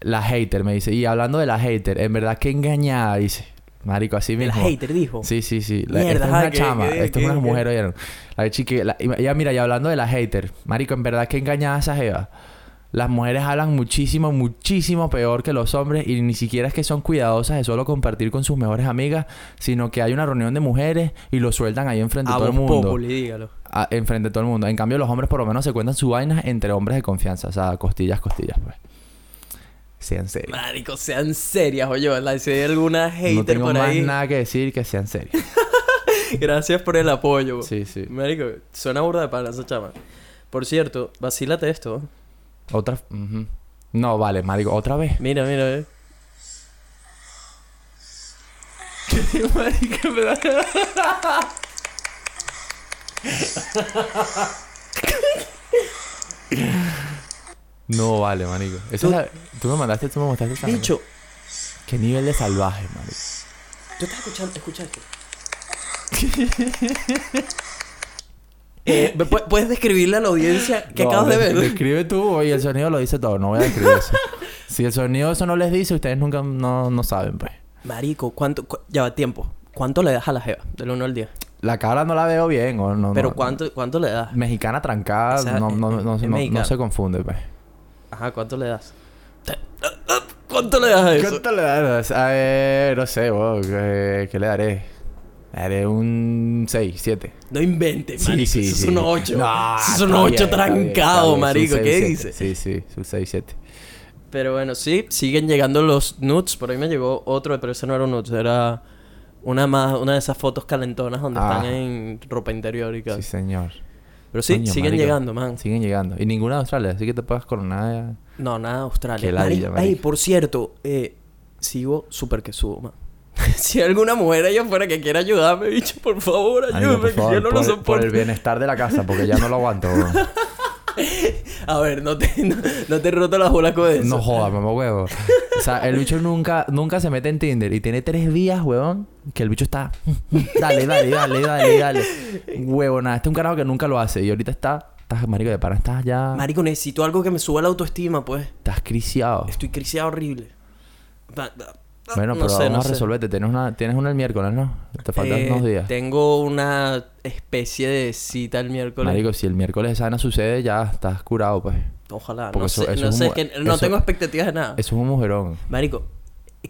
La hater me dice. Y hablando de la hater, en verdad que engañada, dice. Marico, así mismo. hater dijo. Sí, sí, sí. La, Mierda, esta es una ¿qué- chama. Esto es una mujer, oyeron. La chica... La, ya mira, y hablando de la hater. Marico, en verdad que engañada esa jeva. Las mujeres hablan muchísimo, muchísimo peor que los hombres y ni siquiera es que son cuidadosas de solo compartir con sus mejores amigas, sino que hay una reunión de mujeres y lo sueltan ahí enfrente de todo el mundo. populi, dígalo. A- enfrente de todo el mundo. En cambio, los hombres por lo menos se cuentan sus vainas entre hombres de confianza. O sea, costillas, costillas, pues. Sean serios. Marico, sean serias, oye, ¿verdad? Si hay alguna No hater tengo por más ahí. nada que decir que sean serios. Gracias por el apoyo. Sí, sí. Marico, suena burda de pana esa chama. Por cierto, vacílate esto. Otra... ujú. No, vale, marico. ¿Otra vez? Mira, mira, eh. Marico, me da... No vale, marico. Esa Tú- es la- Tú me mandaste, tú me mostraste esa. Bicho, Qué nivel de salvaje, marico. tú estás escuchando, escucha esto. Eh, ¿me pu- ¿Puedes describirle a la audiencia qué No, acabas de ver? Describe tú y el sonido lo dice todo. No voy a describir eso. si el sonido eso no les dice, ustedes nunca no, no saben, pues. Marico, ¿cuánto? cu- ya va tiempo. ¿Cuánto le das a la jeva? Del 1 al 10. La cara no la veo bien, o no. Pero no- ¿cuánto, ¿cuánto le das? Mexicana trancada, O sea, no, no, no, se confunde, pues. Ajá, ¿cuánto le das? ¿Cuánto le das a eso? ¿Cuánto le das? A ver, no sé, vos, ¿qué, qué le daré? Eres un 6, 7. No inventes, Sí, marico. sí, Eso es sí. un 8. No, Eso es un está 8 bien, está bien, trancado, bien, marico. es un ¿Qué 6, dices? 7. Sí, sí, es un 6, 7. Pero bueno, sí, siguen llegando los nudes. Por ahí me llegó otro, pero ese no era un nudes, era una más, una de esas fotos calentonas donde Ah. están en ropa interior y Sí, cosas. señor. Pero sí, Coño, siguen marico. llegando, man. Siguen llegando. Y ninguna de Australia, así que te puedas coronar. No, nada, Australia. Qué ladilla. Ey, por cierto, eh, sigo súper que subo, man. si hay alguna mujer allá afuera que quiera ayudarme, bicho, por favor, ayúdame, Amigo, por que yo no por, lo el- por soporto. el bienestar de la casa, porque ya no lo aguanto. A ver, no te, no, no te roto las bolas con eso. No jodas, mamá huevo. O sea, el bicho nunca, nunca se mete en Tinder y tiene tres días, huevón, que el bicho está. Dale, dale, dale, dale, dale. Huevo, nada. Este es un carajo que nunca lo hace. Y ahorita está. Estás, marico, de para, estás ya. Marico, necesito algo que me suba la autoestima, pues. Estás criciado. Estoy criseado horrible. Bueno, no pero sé, no vamos a resolverte. Tienes una, tienes una el miércoles, ¿no? Te faltan Eh, unos días. Tengo una especie de cita el miércoles. Marico, si el miércoles esa vaina sucede, ya estás curado, pues. Ojalá. porque no eso- sé, eso no, es un sé que no eso- tengo expectativas de nada. Eso es un mujerón. Marico,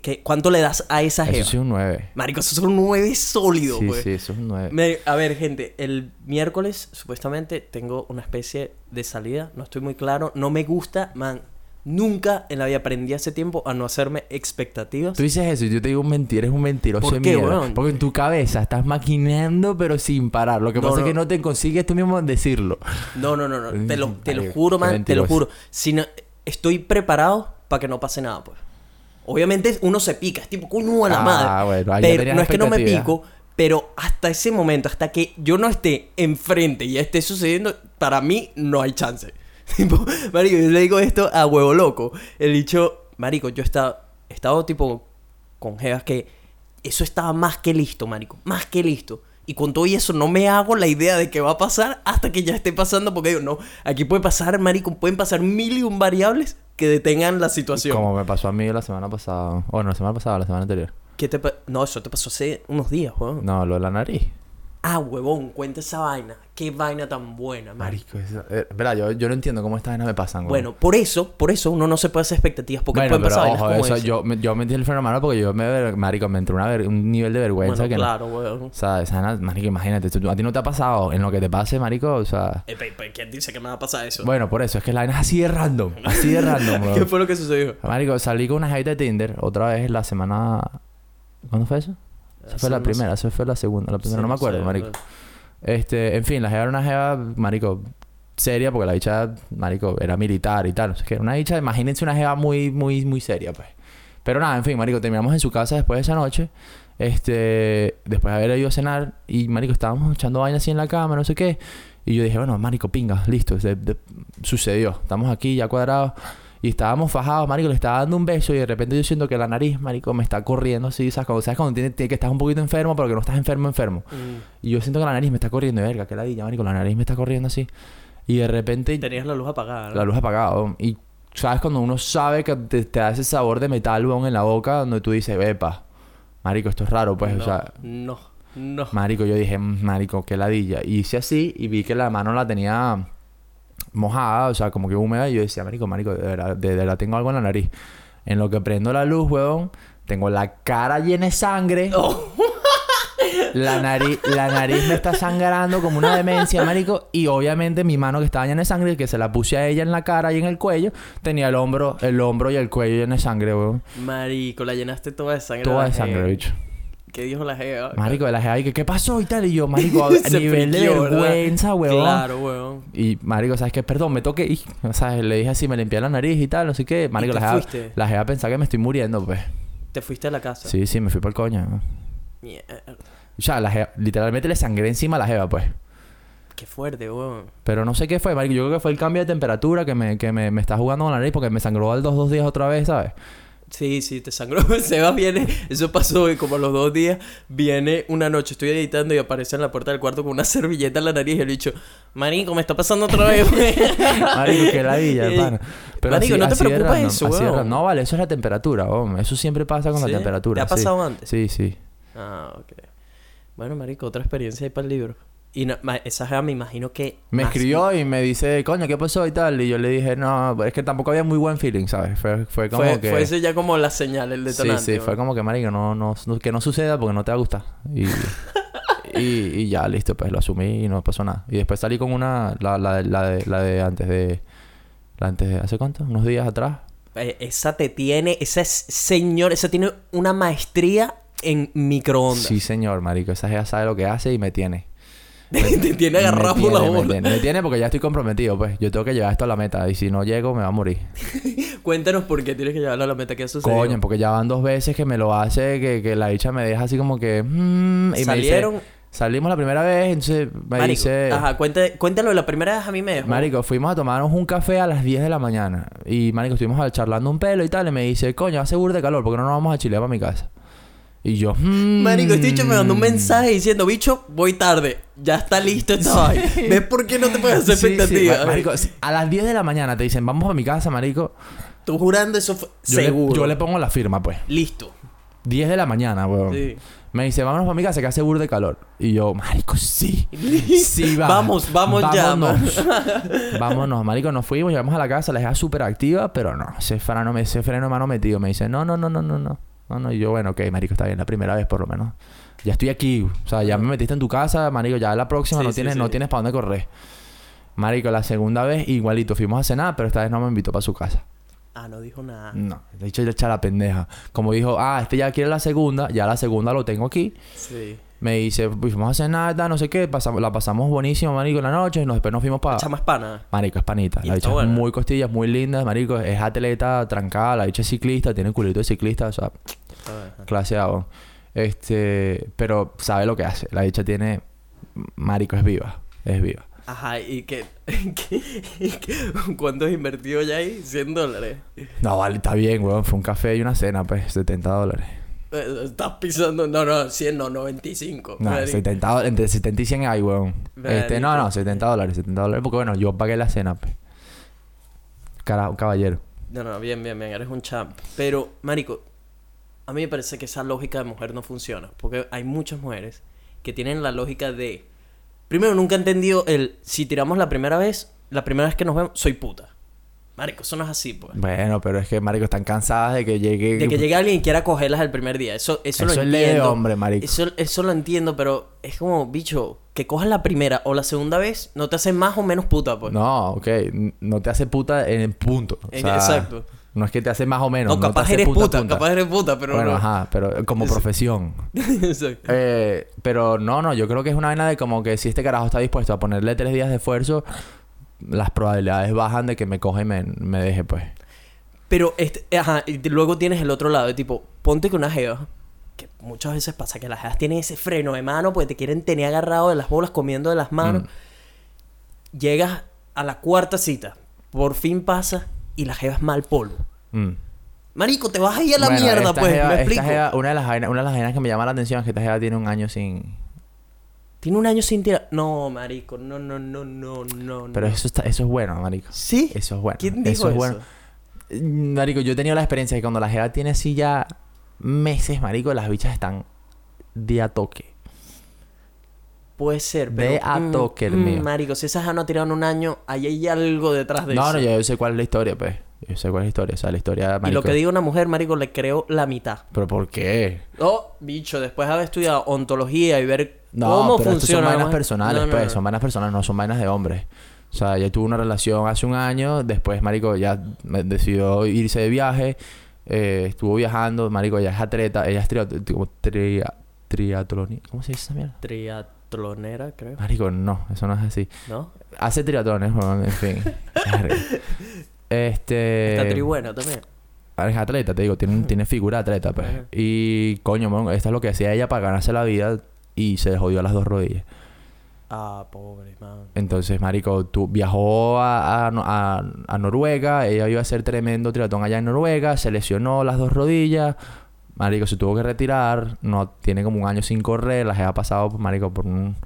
¿qué, ¿cuánto le das a esa Eso jeva? sí es un 9. Marico, esos son nueve sólidos, Sí, pues. sí, eso es un 9. Me- a ver, gente, el miércoles supuestamente tengo una especie de salida, no estoy muy claro, no me gusta, man. Nunca en la vida aprendí hace tiempo a no hacerme expectativas. Tú dices eso y yo te digo un mentir, eres un mentiroso ¿Por de qué, mierda. weón? Porque en tu cabeza estás maquinando pero sin parar. Lo que No, pasa es que no. te consigues tú mismo decirlo. No, no, no, no. Te lo, te lo juro, man. Te lo juro. Si no- estoy preparado para que no pase nada, pues. Obviamente uno se pica, es tipo, coño a la Ah, madre. bueno, pero no es que no me pico, pero hasta ese momento, hasta que yo no esté enfrente y esté sucediendo, para mí no hay chance. Tipo, marico, yo le digo esto a huevo loco. El dicho, marico, yo he estado, he estado tipo con jevas que eso estaba más que listo, marico. Más que listo. Y con todo y eso no me hago la idea de que va a pasar hasta que ya esté pasando. Porque digo, no, aquí puede pasar, marico, pueden pasar mil y un variables que detengan la situación. Como me pasó a mí la semana pasada. Bueno, la semana pasada, la semana anterior. ¿Qué te pa- no, eso te pasó hace unos días, weón. No, lo de la nariz. Ah, huevón, cuenta esa vaina. Qué vaina tan buena, marico. Marico, eso- eh, verdad, yo, yo no entiendo cómo estas vainas me pasan. weón. Bueno, por eso, por eso uno no se puede hacer expectativas. Porque Bueno, pueden pero pasar vainas ojo, como eso, yo, me- yo metí el mano porque yo me, marico, me entró una ver- un nivel de vergüenza Bueno, que no- claro, weón. O sea, esa vaina, marico, imagínate, tú- a ti no te ha pasado en lo que te pase, marico, o sea... Eh, pe- pe- ¿Quién dice que me va a pasar eso? Bueno, por eso, es que la vaina es así de random, así de random, ¿Qué weón. fue lo que sucedió? Marico, salí con una gente de Tinder otra vez la semana... ¿Cuándo fue eso? Eso fue la primera, eso fue la segunda, la primera, Sí, no me acuerdo, sé, marico. Este, en fin, la jeva era una jeva, marico, seria, porque la bicha, marico, era militar y tal. No sé qué. Una bicha, imagínense una jeva muy, muy, muy seria, pues. Pero nada, en fin, marico, terminamos en su casa después de esa noche. Este, después de haber ido a cenar. Y, marico, estábamos echando vaina así en la cama, no sé qué. Y yo dije, bueno, marico, pinga, listo. se- de- sucedió. Estamos aquí ya cuadrados. Y estábamos fajados, marico, le estaba dando un beso y de repente yo siento que la nariz, marico, me está corriendo así, ¿sabes? Cuando, ¿sabes? Cuando tiene, tiene que estás un poquito enfermo, pero que no estás enfermo, enfermo. Mm. Y yo siento que la nariz me está corriendo, verga, que ladilla, marico, la nariz me está corriendo así. Y de repente Tenías la luz apagada. ¿no? la luz apagada, weón. Y sabes cuando uno sabe que te, te da ese sabor de metal, weón, en la boca, donde tú dices, epa, marico, esto es raro, pues, no, o sea, No, no. marico, yo dije, "Mm, marico, qué ladilla. Y hice así y vi que la mano la tenía mojada, o sea, como que húmeda, y yo decía, marico, marico, de verdad, de verdad tengo algo en la nariz. En lo que prendo la luz, weón, tengo la cara llena de sangre. Oh. La nariz, la nariz me está sangrando como una demencia, marico. Y obviamente mi mano que estaba llena de sangre, que se la puse a ella en la cara y en el cuello, tenía el hombro, el hombro y el cuello lleno de sangre, weón. Marico, la llenaste toda de sangre. Toda de sangre, bicho. ¿Qué dijo la jeva? Marico, de la jeva, y que, ¿qué pasó? Y tal, y yo, marico, a nivel de vergüenza, weón. Claro, weón. Y, marico, ¿sabes qué? Perdón, me toqué y, o sea, le dije así, me limpié la nariz y tal, no sé qué. Marico, te la fuiste? la jeva pensaba que me estoy muriendo, pues. Te fuiste a la casa. Sí, sí, me fui por el coño. Mierda. O sea, la jeva, literalmente le sangré encima a la jeva, pues. Qué fuerte, weón. Pero no sé qué fue, marico. Yo creo que fue el cambio de temperatura que me, que me, me está jugando con la nariz porque me sangró al dos, dos días otra vez, ¿sabes? Sí, sí, te sangró. Sebas viene, eso pasó y como a los dos días, viene una noche, estoy editando y aparece en la puerta del cuarto con una servilleta en la nariz y el dicho, Marico, me está pasando otra vez, güey". Marico, qué ladilla, Eh, hermano. Pero marico, así- no te preocupes eso, weón. No, vale, eso es la temperatura, weón. Eso siempre pasa con ¿Sí? la temperatura. ¿Te ha sí. pasado antes? Sí, sí. Ah, ok. Bueno, marico, otra experiencia ahí para el libro. Y no- esa jeva me imagino que... Me más- escribió y me dice, coño, ¿qué pasó y tal? Y yo le dije, no, es que tampoco había muy buen feeling, ¿sabes? Fue, fue como Fue, que... fue ese ya como la señal, el sí, detonante. sí, fue weón. como que, marico, no, no, que no suceda porque no te va a gustar. Y, y, y ya, listo, pues lo asumí y no pasó nada. Y después salí con una, la, la, la, de, la de antes de, la antes de, ¿hace cuánto? Unos días atrás. Eh, esa te tiene, esa es, señor, esa tiene una maestría en microondas. Sí, señor, marico. Esa ya sabe lo que hace y me tiene. Te tiene agarrado por la me bola. tiene, me tiene porque ya estoy comprometido, pues. Yo tengo que llevar esto a la meta y si no llego me va a morir. Cuéntanos por qué tienes que llevarlo a la meta que ha sucedido. Coño, porque ya van dos veces que me lo hace, que, que la dicha me deja así como que... mm, y Salieron. me dice, salimos la primera vez, entonces me Marico, dice... Ajá, cuéntale- cuéntalo la primera vez a mí me dejó. Marico, fuimos a tomarnos un café a las 10 de la mañana. Y, marico, estuvimos charlando un pelo y tal. Y me dice, coño, hace burda de calor, porque no nos vamos a chilear para mi casa? Y yo, Marico, este bicho me mandó un mensaje diciendo, bicho, voy tarde. Ya está listo esta vaina. ¿Ves por qué no te puedes hacer Sí, expectativas? ma- marico, a las 10 de la mañana te dicen, vamos a mi casa, marico. Tú jurando eso fue Yo le, seguro. yo le pongo la firma, pues. Listo. 10 de la mañana, weón. Sí. Me dice, vámonos para mi casa que hace burda de calor. Y yo, marico, sí. Sí, va. Vamos, vamos ya, Vámonos. Vámonos, marico. Nos fuimos, llegamos a la casa, la dejé súper activa, pero no, ese freno, ese freno mano metido. Me dice, no, no, no, no, no, no. No, no, y yo, bueno, ok, marico, está bien, la primera vez por lo menos. Ya estoy aquí. O sea, ya me metiste en tu casa, marico, ya la próxima Sí, no sí, tienes, sí. no tienes para dónde correr. Marico, la segunda vez igualito, fuimos a cenar, pero esta vez no me invitó para su casa. Ah, no dijo nada. No, de hecho ya echa la pendeja. Como dijo, ah, este ya quiere la segunda, ya la segunda lo tengo aquí. Sí. Me dice, pues fuimos a cenar, tal, no sé qué, pasamos, la pasamos buenísimo, marico, en la noche, y nos, después nos fuimos para... Chama pana. Marico, es panita. La bicha es muy costilla, es muy linda, marico, es atleta, trancada, la bicha es ciclista, tiene culito de ciclista, o sea, clase A. weón. Este, pero sabe lo que hace. La bicha tiene, marico, es viva, es viva. Ajá, y que, que- y que- ¿cuánto has invertido ya ahí? 100 dólares. No, vale, está bien, weón, fue un café y una cena, pues, 70 dólares. Eh, Estás pisando, no, no, 100, no, 95. No, marico. 70 dólares, entre 70 y 100 hay, weón. Este, no, no, 70 dólares, 70 dólares, porque bueno, yo pagué la cena, pues. Cara, caballero. No, no, bien, bien, bien, eres un champ. Pero, marico, a mí me parece que esa lógica de mujer no funciona. Porque hay muchas mujeres que tienen la lógica de... Primero, nunca he entendido el... Si tiramos la primera vez, la primera vez que nos vemos, soy puta. Marico, eso no es así, pues. Bueno, pero es que, marico, están cansadas de que llegue... De que llegue alguien y quiera cogerlas el primer día. Eso, eso, Eso lo es entiendo. ley de hombre, marico. Eso, eso lo entiendo, pero es como, bicho, que cojas la primera o la segunda vez no te hace más o menos puta, pues. No, ok. No te hace puta en punto. O En- sea, exacto. No es que te hace más o menos. No, te capaz hace eres puta, capaz eres puta, pero Bueno, no. ajá, pero como profesión. Exacto. Eh, pero no, no, yo creo que es una vaina de como que si este carajo está dispuesto a ponerle tres días de esfuerzo, las probabilidades bajan de que me coja y me, me deje, pues. Pero, este, ajá, y luego tienes el otro lado, de tipo, ponte que una jeva, que muchas veces pasa que las jevas tienen ese freno de mano porque te quieren tener agarrado de las bolas, comiendo de las manos. Llegas a la cuarta cita, por fin pasa y la jeva es mal polvo. Mm. Marico, te vas ahí a la Bueno, mierda, pues, jeva- me explico. jeva- una, de las una de las vainas que me llama la atención es que esta jeva tiene un año sin... Tiene un año sin tirar. No, marico, no, no, no, no, no. Pero no. eso está, eso es bueno, marico. ¿Sí? Eso es bueno. ¿Quién dijo eso eso? es bueno. Mm, Marico, yo he tenido la experiencia de que cuando la jeva tiene así ya meses, marico, las bichas están de a toque. Puede ser, pero... a mm, toque el mm, mío. Marico, si esas no tiraron un año, ahí hay algo detrás de No, eso. no, yo, yo sé cuál es la historia, pues. Yo sé cuál es la historia. O sea, la historia, Y marico. lo que diga una mujer, marico, le creo la mitad. ¿Pero por qué? Oh, bicho, después de haber estudiado ontología y ver No, cómo pero funciona... son vainas personales, No, no, pues. no. Son vainas personales, no son vainas de hombres. O sea, ella tuvo una relación hace un año. Después, marico, ya decidió irse de viaje. eh, estuvo viajando. Marico, ella es atleta. Ella es como tria- triatloni- ¿Cómo se dice esa mierda? Triatlonera, creo. Marico, no. Eso no es así. ¿No? Hace triatones, weón, en fin. Este... Está tri buena también. Es atleta, te digo, tiene, tiene figura de atleta, pues. Y coño, mon, esto es lo que hacía ella para ganarse la vida y se le jodió las dos rodillas. Ah, pobre, man. Entonces, marico, tú viajó a, a, a- a Noruega, ella iba a hacer tremendo triatlón allá en Noruega, se lesionó las dos rodillas, marico, se tuvo que retirar, no tiene como un año sin correr, las ha pasado, pues, marico, por un,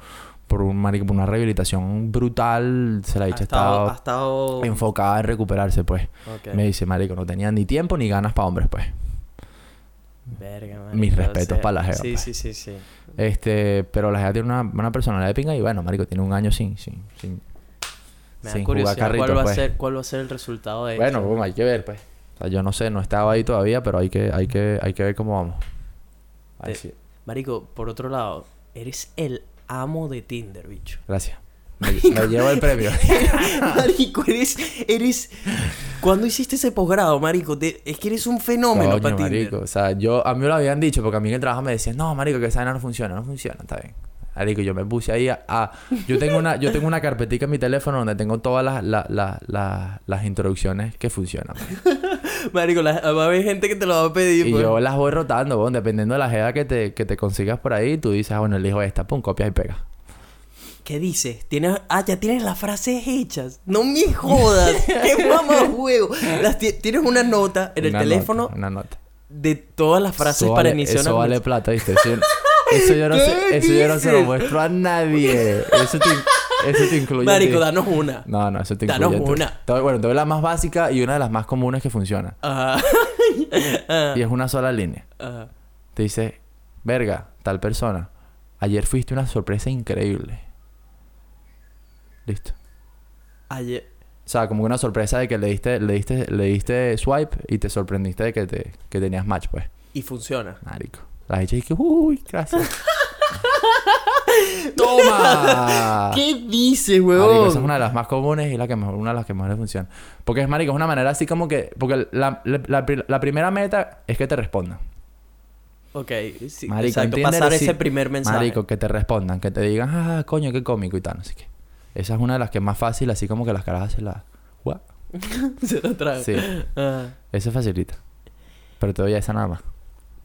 por un, marico, por una rehabilitación brutal, se la ha Ha dicho, estado... Ha estado estado... enfocada en recuperarse, pues. Me dice, marico, no tenía ni tiempo ni ganas para hombres, pues. Verga, marico. Mis o respetos sea, pa' la jeva, Sí, pues. sí, sí, sí. Este, pero la jeva tiene una, una personalidad de pinga y bueno, marico, tiene un año sin, sin, sin, Me da sin jugar curiosidad carrito, cuál va, pues. a ser, cuál va a ser el resultado de Bueno, hay que ver, pues. O sea, yo no sé, no estaba ahí todavía, pero hay que, hay que, hay que ver cómo vamos. Te- Marico, por otro lado, eres el amo de Tinder, bicho. Gracias. Me, me llevo el premio. marico, eres, eres... ¿Cuándo hiciste ese posgrado, marico? Te- es que eres un fenómeno Coño, para marico. O sea, yo... A mí me lo habían dicho porque a mí en el trabajo me decían... No, marico, que esa vaina no funciona. No funciona. Está bien. Marico, yo me puse ahí a... a- yo tengo una... Yo tengo una carpetica en mi teléfono donde tengo todas las... la- la- la- las introducciones que funcionan. Marico, va a haber gente que te lo va a pedir. Y pues. yo las voy rotando, weón. Dependiendo de la jeva que te, que te consigas por ahí, tú dices, ah, bueno, elijo esta, pum, copias y pegas. ¿Qué dices? ¿Tienes... Ah, ya tienes las frases hechas. No me jodas. ¡Qué mamajuego! Las ti- Tienes una nota en el Una teléfono nota, una nota. de todas las frases Eso para vale- iniciar Eso una vale plata, ¿viste? Eso, yo- eso yo no sé, ¿Qué eso yo no se lo muestro a nadie. Eso te, eso te incluye. a Marico, ti. danos una. No, no, eso te Danos incluye. ti. una. Te Bueno, te doy la más básica y una de las más comunes que funciona. Ajá. Ah, Y es una sola línea. ajá. Te dice, verga, tal persona. Ayer fuiste una sorpresa increíble. Listo. Ayer... O sea, como una sorpresa de que le diste, le diste, le diste swipe y te sorprendiste de que, te, que tenías match, pues. Y funciona. Marico. La gente dice, uy, gracias. ¡Toma! ¿Qué dices, Ah. Marico, huevón? esa es una de las más comunes y la que mejor, una de las que mejor le funciona. Porque es, marico, es una manera así como que... Porque la, la, la pri- la primera meta es que te respondan. Ok, sí, Marico, exacto. Pasar ese primer mensaje. Marico, que te respondan. Que te digan, ah, coño, qué cómico y tal. Así que... Esa es una de las que es más fácil, así como que las caras se la... ¿What? Se lo trae. Sí. Ah. Eso facilita. Pero doy esa nada más.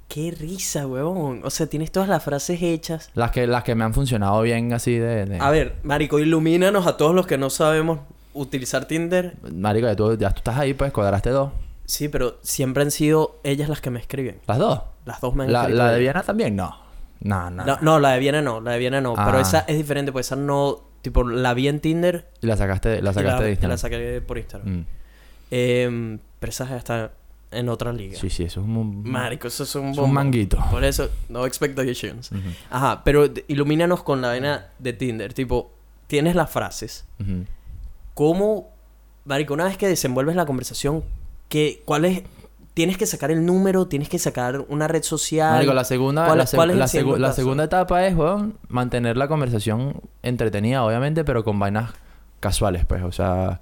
Qué risa, huevón. O sea, tienes todas las frases hechas. Las que, las que me han funcionado bien así de... de- A ver, Marico, ilumínanos a todos los que no sabemos utilizar Tinder. Marico, ya tú, ya tú estás ahí, pues cuadraste dos. Sí, pero siempre han sido ellas las que me escriben. ¿Las dos? Las dos me han ¿La, escrito la de. Viena también? No. No, no. No, no, la de Viena no, la de Viena no. Pero Ah. esa es diferente, pues esa no... Tipo, la vi en Tinder Y la sacaste, la y sacaste la, de y Instagram. la saqué por Instagram. Mm. Em, pero esa está en otra liga. Sí, sí, eso es un... Marico, eso es un es un manguito. Por eso, no expectations. Ujú, Ajá, pero ilumínanos con la vaina de Tinder. Tipo, tienes las frases. ¿Cómo, Marico, una vez que desenvuelves la conversación, ¿qué, ¿cuál es? Tienes que sacar el número, tienes que sacar una red social. Marico, la segunda, ¿Cuál- la, seg- cuál es el la segunda etapa es, weón, mantener la conversación entretenida, obviamente, pero con vainas casuales, pues. O sea,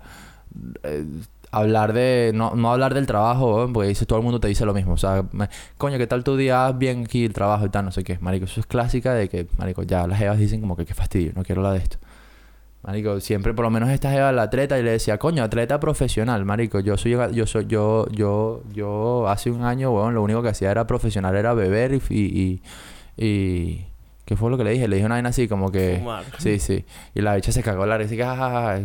eh, hablar de... No, no hablar del trabajo, weón, porque dice, todo el mundo te dice lo mismo. O sea, me- coño, ¿qué tal tu día? Bien aquí el trabajo y tal, no sé qué. Marico, eso es clásica de que, marico, ya las jevas dicen como que qué fastidio, no quiero hablar de esto. Marico, siempre por lo menos esta jeva la atleta y le decía, coño, atleta profesional, marico, yo soy yo soy yo yo yo hace un año, weón, lo único que hacía era profesional era beber y, y, y- ¿qué fue lo que le dije? Le dije una vaina así como que Fumar. sí, sí, y la bicha se cagó la risa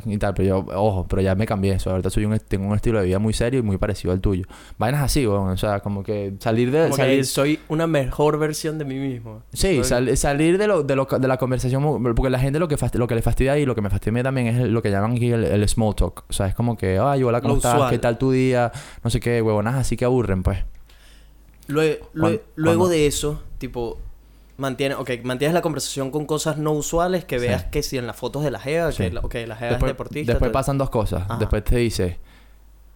y y tal, pero yo, ojo, pero ya me cambié eso, ahorita soy un tengo un estilo de vida muy serio y muy parecido al tuyo. Vainas así, weón, o sea, como que salir de Como que salir soy una mejor versión de mí mismo. Sí, Soy- sal- salir de, lo, de, lo- de la conversación, porque la gente lo que, lo que le fastidia y lo que me fastidia a mí también es lo que llaman aquí el, el small talk. O sea, es como que, ay, hola, ¿cómo estás? ¿Qué tal tu día? No sé qué, huevonas así que aburren, pues. Luego cuando- de eso, tipo, mantiene, ok, mantienes la conversación con cosas no usuales que Sí. veas que si en las fotos de la que Sí. la, ok, la jeva Después, es deportista. después pasan dos cosas. Ajá. Después te dice,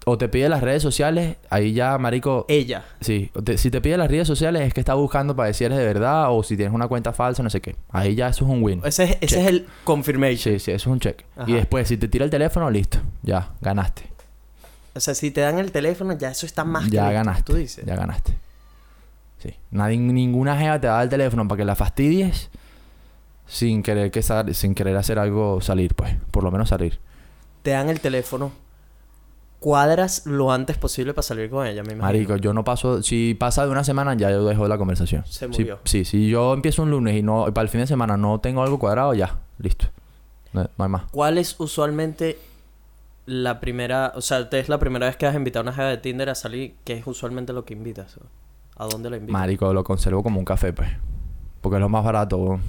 o te pide las redes sociales, ahí ya, marico... Ella. Sí, te- si te pide las redes sociales es que está buscando para si eres de verdad o si tienes una cuenta falsa, no sé qué. Ahí ya eso es un win. Ese es, ese es el confirmation. Sí, sí, eso es un check. Ajá. Y después, si te tira el teléfono, listo. Ya, ganaste. O sea, si te dan el teléfono, ya eso está más que ya listo, ganaste. Tú dices. Ya ganaste. Sí. Nadie, ninguna jeva te da el teléfono para que la fastidies sin querer que sal- sin querer hacer algo salir, pues. Por lo menos salir. Te dan el teléfono. Cuadras lo antes posible para salir con ella, me imagino. Marico, yo no paso... Si pasa de una semana, ya yo dejo la conversación. Se Sí, murió. Sí, si yo empiezo un lunes y no... y para el fin de semana no tengo algo cuadrado, ya. Listo. No, no hay más. ¿Cuál es usualmente la primera... O sea, ¿te es la primera vez que has invitado a una jeva de Tinder a salir? ¿Qué es usualmente lo que invitas? ¿A dónde la invitas? Marico, lo conservo como un café, pues. Porque es lo más barato, weón.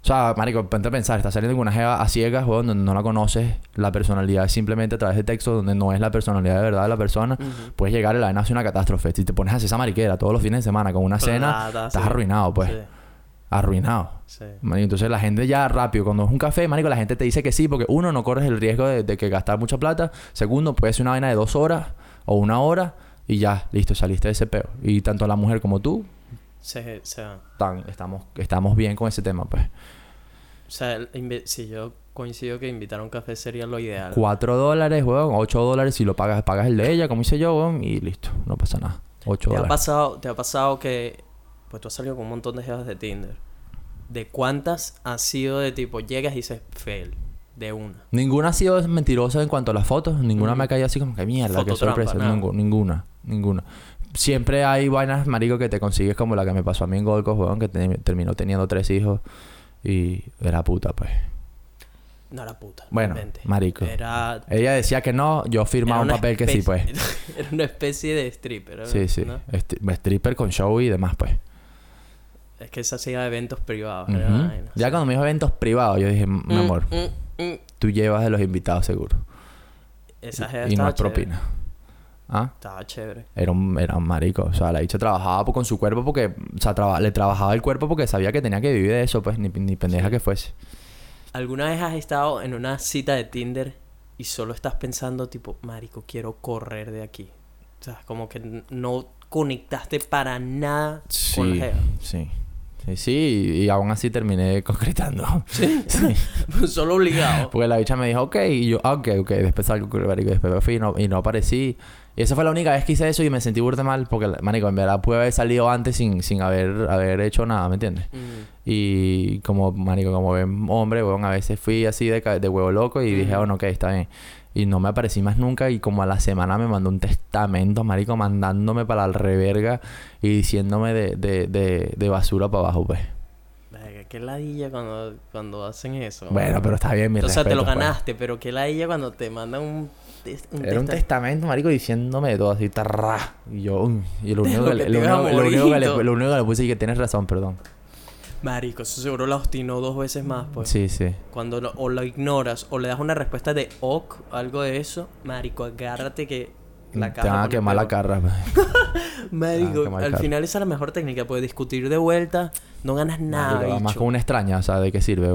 O sea, marico, ponte a pensar, estás saliendo con una jeva a ciegas, weón, donde no la conoces. La personalidad es simplemente a través de texto, donde no es la personalidad de verdad de la persona. Puedes llegar y la vaina hace una catástrofe. Si te pones a hacer esa mariquera todos los fines de semana con una cena, estás sí. arruinado, pues. Sí, Arruinado. sí. Marico, entonces la gente ya rápido, cuando es un café, marico, la gente te dice que sí, porque uno, no corres el riesgo de, de que gastar mucha plata. Segundo, puede ser una vaina de dos horas o una hora y ya, listo, saliste de ese peo. Y tanto la mujer como tú, Se, se tan, estamos, estamos bien con ese tema, pues. O sea, si yo coincido que invitar a un café sería lo ideal. 4 dólares, weón, 8 dólares si lo pagas, pagas el de ella, como hice yo, weón, y listo, no pasa nada. 8 ¿Te ha, dólares. pasado, ¿Te ha pasado que... Pues tú has salido con un montón de jevas de Tinder. ¿De cuántas ha sido de tipo, llegas y dices, fail, de una? Ninguna ha sido mentirosa en cuanto a las fotos, ninguna me ha caído así como que mierda, qué sorpresa. ninguna, ninguna. Siempre hay vainas, marico, que te consigues como la que me pasó a mí en Golcos, weón, que te- terminó teniendo tres hijos y era puta, pues. No era puta. Bueno, realmente. marico. Era... Ella decía que no, yo firmaba un papel que sí, pues. Era una especie de stripper. Sí, sí. stripper con show y demás, pues. Es que se hacía eventos privados. Vaina, Ya cuando me dijo eventos privados, yo dije, mi Mm, amor, mm, mm. tú llevas de los invitados seguro. Esa jeva y no es propina. ¿Ah? Estaba chévere. Era un, era un marico. O sea, la dicha trabajaba con su cuerpo porque... O sea, traba- le trabajaba el cuerpo porque sabía que tenía que vivir de eso, pues. Ni, ni pendeja Sí. que fuese. ¿Alguna vez has estado en una cita de Tinder y solo estás pensando, tipo, marico, quiero correr de aquí? O sea, como que no conectaste para nada con la Sí, jeva. sí. Sí, sí. Y aún así terminé concretando. Sí. Sí. solo obligado. Porque la bicha me dijo, ok. Y yo, ah, ok, ok. Después salgo con el marico. Después me fui y no, y no aparecí. Y esa fue la única vez que hice eso y me sentí burda mal. Porque, marico, en verdad pude haber salido antes sin, sin haber, haber hecho nada, ¿me entiendes? Mm. Y como, marico, como ven hombre, weón, a veces fui así de, de huevo loco y dije, Ujú. bueno, ok, está bien. Y no me aparecí más nunca y como a la semana me mandó un testamento, marico, mandándome para la reverga y diciéndome de, de, de, de basura para abajo, pues. Qué ladilla cuando, cuando hacen eso. Bueno, pero está bien, mi O sea, te lo pues. ganaste, pero qué ladilla cuando te mandan un... un Era un testa- testamento, marico, diciéndome de todo así, tarra. Y yo, um, y lo único que, le, puse y que tienes razón, perdón. Marico, eso seguro la obstinó dos veces más, pues. Sí, sí. Cuando lo- o lo ignoras o le das una respuesta de ok, algo de eso, marico, agárrate que la Te van a pone quemar la pues. Marico, Ah, al final esa es la mejor técnica, puedes discutir de vuelta, no ganas nada, Marico, bicho. con una extraña, sea, ¿de qué sirve?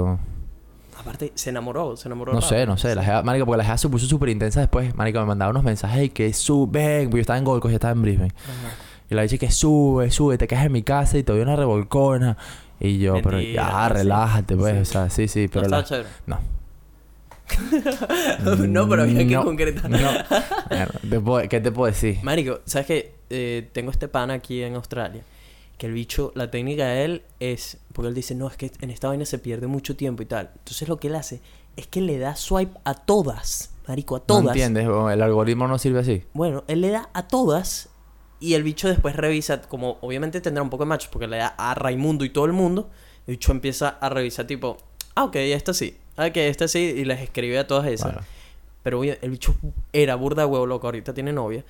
Aparte, se enamoró, se enamoró No sé, no sé. La jeva, marico, porque la jeva se puso súper intensa después. Marico, me mandaba unos mensajes y que sube. Porque yo estaba en Gold Coast, yo estaba en Brisbane. Ajá. Y la dije que sube, sube, te quedas en mi casa y te doy una revolcona. Y yo, pero ya, relájate, pues. Sí. O sea, sí, sí, pero no la... chévere. No. no, pero había que No, concretar. No. Bueno, ¿Qué te puedo decir? Marico, ¿sabes qué? Eh, tengo este pana aquí en Australia. Que el bicho, la técnica de él es. Porque él dice, no, es que en esta vaina se pierde mucho tiempo y tal. Entonces lo que él hace es que le da swipe a todas. Marico, a todas. No entiendes, el algoritmo no sirve así. Bueno, él le da a todas. Y el bicho después revisa, como obviamente tendrá un poco de match, porque le da a Raimundo y todo el mundo. El bicho empieza a revisar, tipo, ah, ok, esta sí. Ah, ok, esta sí. Y les escribe a todas esas. Bueno. Pero el bicho era burda huevo loco, ahorita tiene novia.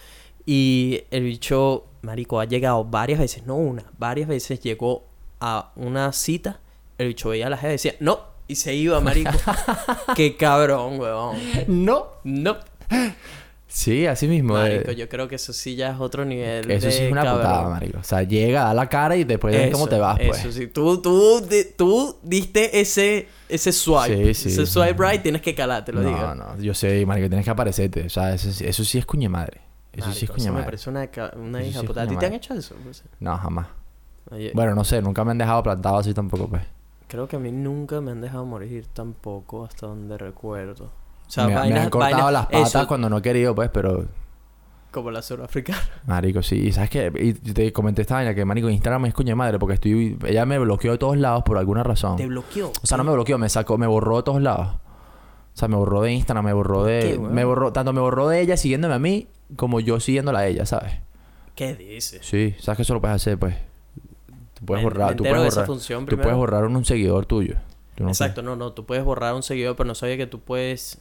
Y el bicho, marico, ha llegado varias veces, no una, varias veces llegó a una cita. El bicho veía a la gente y decía, no, y se iba, marico. Qué cabrón, huevón. No. No. Sí, así mismo. eh, Marico, yo creo que eso sí ya es otro nivel. Eso sí de es una cabrón. putada, marico. O sea, llega, da la cara y después ves cómo Eso, te vas, pues. Eso sí, tú, tú, di- tú diste ese, ese swipe. Sí, sí. Ese swipe right, tienes que calar, te lo no, digo. no, yo sé, marico, tienes que aparecerte. O sea, eso, sí- eso sí es cuña madre. Eso sí es Marico, cuña me madre. parece una, una Eso hija sí es puta. ¿A ti te han madre. hecho eso? No sé. No, jamás. Oye, Bueno, no sé, nunca me han dejado plantado así tampoco, pues. creo que a mí nunca me han dejado morir tampoco, hasta donde recuerdo. Sea, me, me vainas, han cortado vainas- las patas eso, cuando no he querido, pues, pero... Como la surafricana. Marico, sí. Y sabes que y te comenté esta vaina que, marico, Instagram es coña madre porque estoy... Ella me bloqueó de todos lados por alguna razón. Te bloqueó. O sea, no me bloqueó, me sacó, me borró de todos lados. O sea, me borró de Instagram, me borró ¿Por de... qué, me borró, tanto me borró de ella siguiéndome a mí, como yo siguiéndola a ella, ¿sabes? ¿Qué dices? Sí, sabes que eso lo puedes hacer, pues. Tú puedes Me- borrar, me tú puedes de borrar, función tú puedes borrar un, un seguidor tuyo. No Exacto, no, no, tú puedes borrar un seguidor, pero no sabía que tú puedes...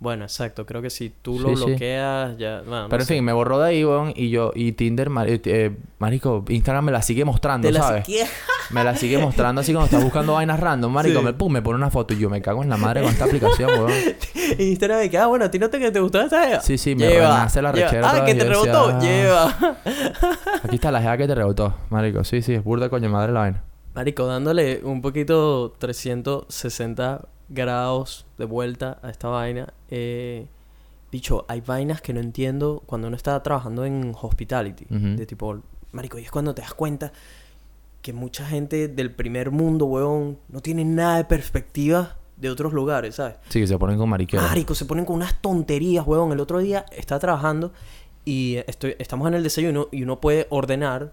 Bueno, exacto, creo que si tú lo Sí, sí. bloqueas, ya... Bueno, no Pero en sé. fin, me borró de ahí, weón, y yo, y Tinder, mari- eh, marico, Instagram me la sigue mostrando, Te la ¿sabes? Me la sigue mostrando así cuando estás buscando vainas random, marico, Sí. me, pum, me pone una foto y yo me cago en la madre con esta aplicación, weón. Instagram de que, ah, bueno, a ti no te, que te gustó esta? Sí, sí, me Lleva, renace la lleva. rechera Ah, otra que te decía, rebotó, ah. lleva. Aquí está la jeva que te rebotó, marico, sí, sí, es burda coño madre la vaina. Marico, dándole un poquito 360 grados de vuelta a esta vaina. Eh, bicho, hay vainas que no entiendo cuando uno está trabajando en hospitality. De tipo, Marico, y es cuando te das cuenta que mucha gente del primer mundo, weón, no tiene nada de perspectiva de otros lugares, ¿sabes? Sí, que se ponen con mariqueras. Marico, se ponen con unas tonterías, weón. El otro día estaba trabajando y estoy, estamos en el desayuno y uno puede ordenar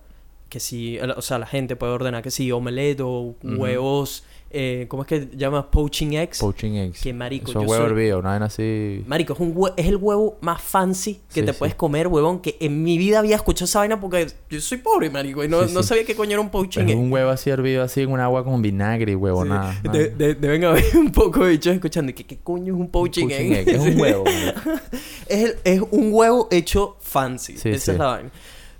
que si, o sea, la gente puede ordenar que si omelette o huevos, eh, ¿cómo es que llama? Poaching eggs. Poaching eggs. Que marico, Eso es huevo soy- hervido, una vaina así. Marico, es, un hue- es el huevo más fancy que Sí, te sí. puedes comer, huevón. Que en mi vida había escuchado esa vaina porque yo soy pobre, marico. Y no, Sí, no sabía qué coño era un poaching Es egg. un huevo así hervido así en un agua con vinagre huevo, Sí. nada. nada. De- de- deben haber un poco de bichos escuchando. ¿Qué, ¿Qué coño es un poaching, Poaching egg? egg, Es un huevo. Es, el- es un huevo hecho fancy. Esa es la vaina.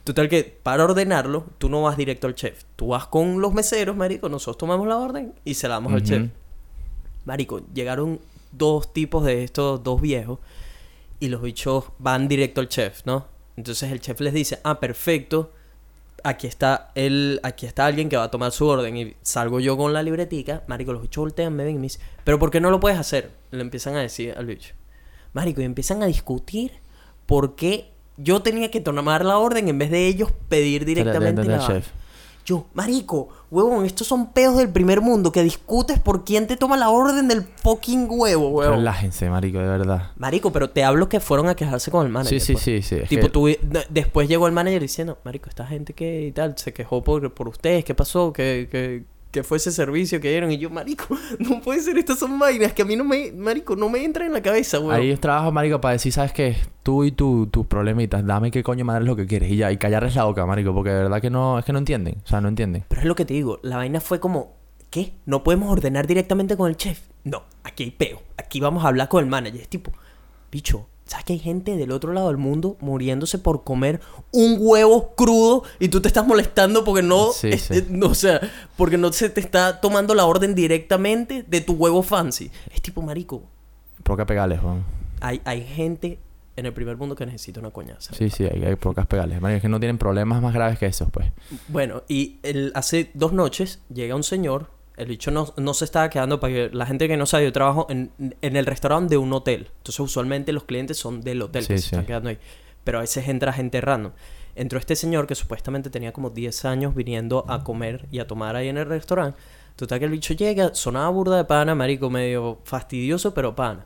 Total que para ordenarlo, tú no vas directo al chef. Tú vas con los meseros, marico. Nosotros tomamos la orden y se la damos al chef. Marico, llegaron dos tipos de estos, dos viejos. Y los bichos van directo al chef, ¿no? Entonces el chef les dice, ah, perfecto. Aquí está el, aquí está alguien que va a tomar su orden. Y salgo yo con la libretica. Marico, los bichos voltean, me ven y me dicen, pero ¿por qué no lo puedes hacer? Le empiezan a decir al bicho. Marico, y empiezan a discutir por qué yo tenía que tomar la orden en vez de ellos pedir directamente del la vaina. chef. Yo, marico, huevón, estos son peos del primer mundo que discutes por quién te toma la orden del fucking huevo, huevón. Relájense, marico, de verdad. Marico, pero te hablo que fueron a quejarse con el manager. Sí, sí, pues. sí, sí. Tipo, que- tú, de- después llegó el manager diciendo, marico, esta gente que y tal, se quejó por, por ustedes, ¿qué pasó? ¿Qué, qué, qué fue ese servicio que dieron? Y yo, marico, no puede ser, estas son vainas que a mí no me, marico, no me entran en la cabeza, huevón. Ahí es trabajo, marico, para decir, ¿sabes qué? Tú y tu, tus problemitas, dame qué coño madre es lo que quieres. Y ya, y callarles la boca, marico, porque de verdad que no, es que no entienden. O sea, no entienden. Pero es lo que te digo, la vaina fue como, ¿qué? ¿No podemos ordenar directamente con el chef? No, aquí hay peo. Aquí vamos a hablar con el manager. Es tipo, bicho, ¿sabes que hay gente del otro lado del mundo muriéndose por comer un huevo crudo y tú te estás molestando porque no, Sí, es- sí. eh, no, o sea, porque no se te está tomando la orden directamente de tu huevo fancy? Es tipo, marico, Proca pegarles, Juan. hay, hay gente en el primer mundo que necesita una coñaza. Sí, sí, hay, hay procas pegarles. Marico, es que no tienen problemas más graves que esos, pues. Bueno, y el, hace dos noches llega un señor. El bicho no, no se estaba quedando para que la gente que no sabe, yo trabajo en, en el restaurante de un hotel. Entonces, usualmente los clientes son del hotel Sí, que se sí. están quedando ahí. Pero a veces entra gente random. Entró este señor que supuestamente tenía como 10 años viniendo a comer y a tomar ahí en el restaurante. Total que el bicho llega, sonaba burda de pana, marico, medio fastidioso, pero pana.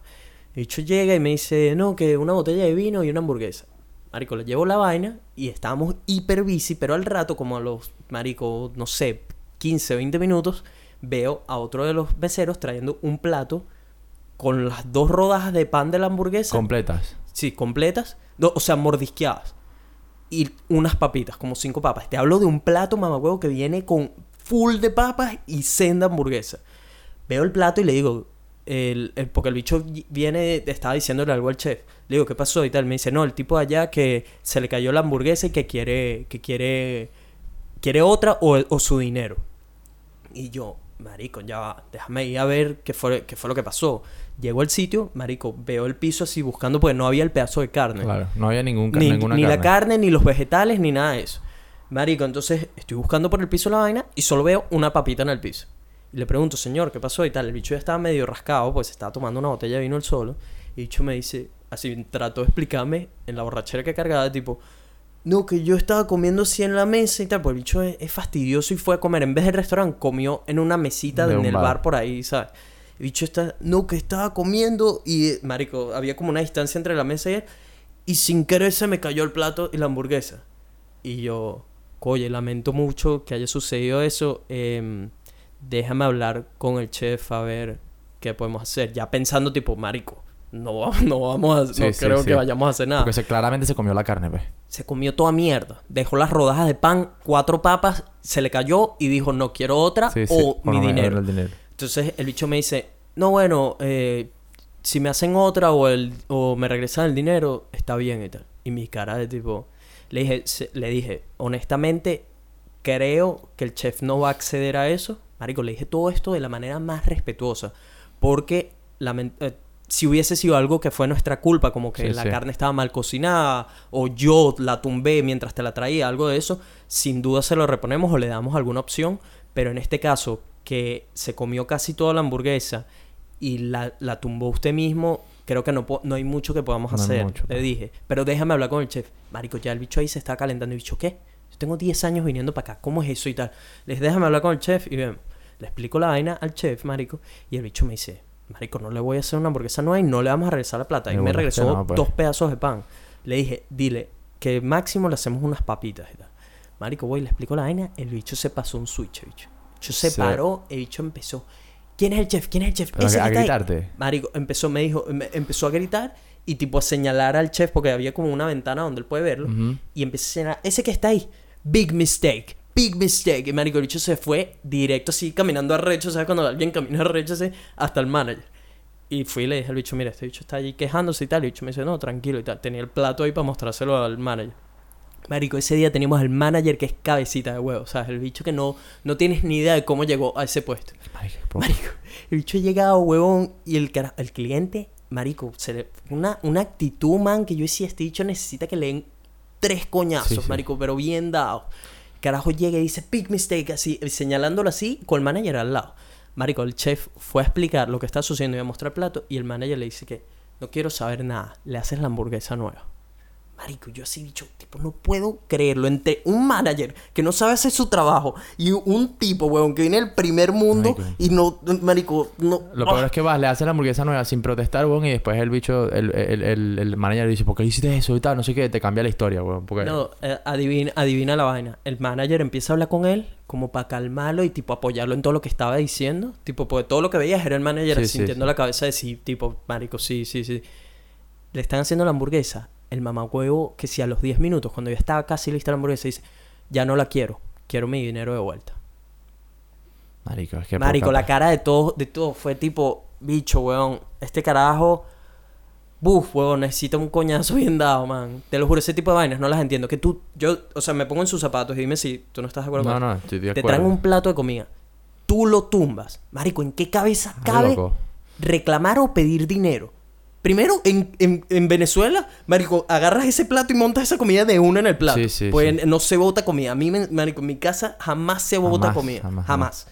El bicho llega y me dice, no, que una botella de vino y una hamburguesa. Marico, le llevo la vaina y estábamos hiper busy, pero al rato, como a los, marico, no sé, 15, 20 minutos, veo a otro de los meseros trayendo un plato con las dos rodajas de pan de la hamburguesa. Completas. sí, completas. No, o sea, mordisqueadas. Y unas papitas, como cinco papas. Te hablo de un plato, mamagüevo, que viene con full de papas y senda hamburguesa. Veo el plato y le digo, el, el- porque el bicho viene, estaba diciéndole algo al chef. Le digo, ¿qué pasó? Y tal. Me dice, no, el tipo de allá que se le cayó la hamburguesa y que quiere, que quiere, quiere otra o, o su dinero. Y yo, marico, ya va, déjame ir a ver qué fue, qué fue lo que pasó. Llego al sitio, marico, veo el piso así buscando, porque no había el pedazo de carne. Claro, no había ningún, Ni, ninguna ni carne. la carne, ni los vegetales, ni nada de eso. Marico, entonces estoy buscando por el piso la vaina y solo veo una papita en el piso. Y le pregunto, señor, ¿qué pasó? Y tal. El bicho ya estaba medio rascado, pues estaba tomando una botella de vino él solo. Y el bicho me dice, así trató de explicarme en la borrachera que cargaba, tipo, no, que yo estaba comiendo así en la mesa y tal. Pues el bicho es, es fastidioso y fue a comer. En vez del restaurante, comió en una mesita De en un el bar. bar por ahí, ¿sabes? El bicho está, no, que estaba comiendo y, marico, había como una distancia entre la mesa y él. Y sin querer se me cayó el plato y la hamburguesa. Y yo, oye, lamento mucho que haya sucedido eso. em, déjame hablar con el chef a ver qué podemos hacer. Ya pensando, tipo, marico, no, no vamos a, Sí, no sí, creo sí. que vayamos a hacer nada. Porque se, claramente se comió la carne, pues. Se comió toda mierda. Dejó las rodajas de pan, cuatro papas, se le cayó y dijo, no quiero otra o mi no dinero. el dinero. Entonces el bicho me dice, no, bueno, eh, si me hacen otra o, el, o me regresan el dinero, está bien y tal. Y mi cara de tipo, le dije, se- le dije, honestamente, creo que el chef no va a acceder a eso. Marico, le dije todo esto de la manera más respetuosa. Porque lamen- eh, si hubiese sido algo que fue nuestra culpa, como que Sí, la sí. carne estaba mal cocinada, o yo la tumbé mientras te la traía, algo de eso, sin duda se lo reponemos o le damos alguna opción. Pero en este caso, que se comió casi toda la hamburguesa y la, la tumbó usted mismo, creo que no, no hay mucho que podamos No hacer. mucho, le dije. Pero déjame hablar con el chef. Marico, ya el bicho ahí se está calentando. ¿Y bicho qué? tengo 10 años viniendo para acá, ¿cómo es eso y tal? Les déjame hablar con el chef y bien, le explico la vaina al chef, marico, y el bicho me dice, marico, no le voy a hacer una hamburguesa nueva y no le vamos a regresar la plata. Y Me regresó no, pues. dos pedazos de pan. Le dije, dile que máximo le hacemos unas papitas y tal. Marico, voy, le explico la vaina, el bicho se pasó un switch, el bicho. El bicho se Sí. paró, el bicho empezó, ¿quién es el chef? ¿Quién es el chef? Pero Ese a ahí". gritarte. Marico, empezó, me dijo, me- empezó a gritar y tipo a señalar al chef porque había como una ventana donde él puede verlo. Y empecé a señalar, ese que está ahí, big mistake, big mistake. Y marico, el bicho se fue directo así, caminando arrecho, ¿sabes? Cuando alguien camina arrecho así, hasta el manager. Y fui y le dije al bicho, mira, este bicho está allí quejándose y tal. Y el bicho me dice, no, tranquilo y tal. Tenía el plato ahí para mostrárselo al manager. Marico, ese día teníamos al manager que es cabecita de huevo, ¿sabes? El bicho que no, no tienes ni idea de cómo llegó a ese puesto. Marico, el bicho ha llegado, huevón, y el, cara- el cliente, marico, se le, una, una actitud, man, que yo decía, este bicho necesita que le den tres coñazos, Sí, sí. marico, pero bien dados. Carajo llega y dice, big mistake, así, señalándolo así, con el manager al lado. Marico, el chef fue a explicar lo que está sucediendo y a mostrar el plato, y el manager le dice que no quiero saber nada, le haces la hamburguesa nueva. Marico, yo así dicho, tipo, no puedo creerlo. Entre un manager que no sabe hacer su trabajo y un tipo, weón, que viene del primer mundo Marico. y no, marico, no. Lo peor es que vas, le haces la hamburguesa nueva sin protestar, weón, y después el bicho, el, el, el, el manager dice, ¿por qué hiciste eso y tal? No sé qué, te cambia la historia, weón. Porque... No, eh, adivina, adivina la vaina. El manager empieza a hablar con él como para calmarlo y tipo apoyarlo en todo lo que estaba diciendo. Tipo, porque todo lo que veías era el manager Sí, sí, sintiendo sí. la cabeza de sí, tipo, marico, sí, sí, sí. Le están haciendo la hamburguesa. El mamacuevo, que si a los 10 minutos, cuando ya estaba casi lista la hamburguesa, dice, ya no la quiero, quiero mi dinero de vuelta. Marico, es que... Marico, la cara de todo, de todo fue tipo, bicho, weón. Este carajo, buf, weón, necesita un coñazo bien dado, man. Te lo juro, ese tipo de vainas no las entiendo. Que tú, yo, o sea, me pongo en sus zapatos y dime si tú no estás de acuerdo No, con no, esto. estoy de Te acuerdo. traen un plato de comida. Tú lo tumbas. Marico, ¿en qué cabeza cabe reclamar o pedir dinero? Primero, en, en, en Venezuela, marico, agarras ese plato y montas esa comida de una en el plato. Sí, sí, pues sí. no se bota comida. A mí, marico, en mi casa jamás se bota Jamás, comida. jamás, Jamás.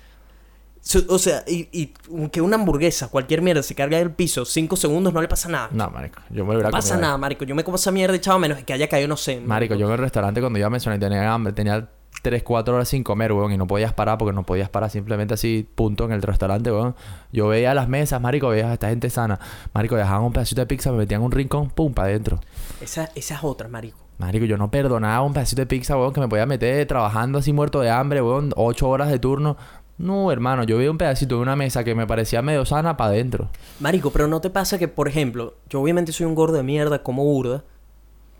O sea, y, y que una hamburguesa, cualquier mierda, se carga del piso cinco segundos, no le pasa nada. No, marico, yo me hubiera No pasa nada, marico. Yo me como esa mierda, echado menos que haya caído, no sé. Marico, yo en el restaurante cuando iba a mencionar tenía hambre, tenía 3, 4 horas sin comer, weón, y no podías parar porque no podías parar simplemente así, punto, en el restaurante, weón. Yo veía las mesas, marico, veía a esta gente sana. Marico, dejaban un pedacito de pizza, me metían un rincón, pum, para adentro. Esa, esa es otra, marico. Marico, yo no perdonaba un pedacito de pizza, weón, que me podía meter trabajando así muerto de hambre, weón, 8 horas de turno. No, hermano, yo veía un pedacito de una mesa que me parecía medio sana para adentro. Marico, pero ¿no te pasa que, por ejemplo, yo obviamente soy un gordo de mierda, como burda.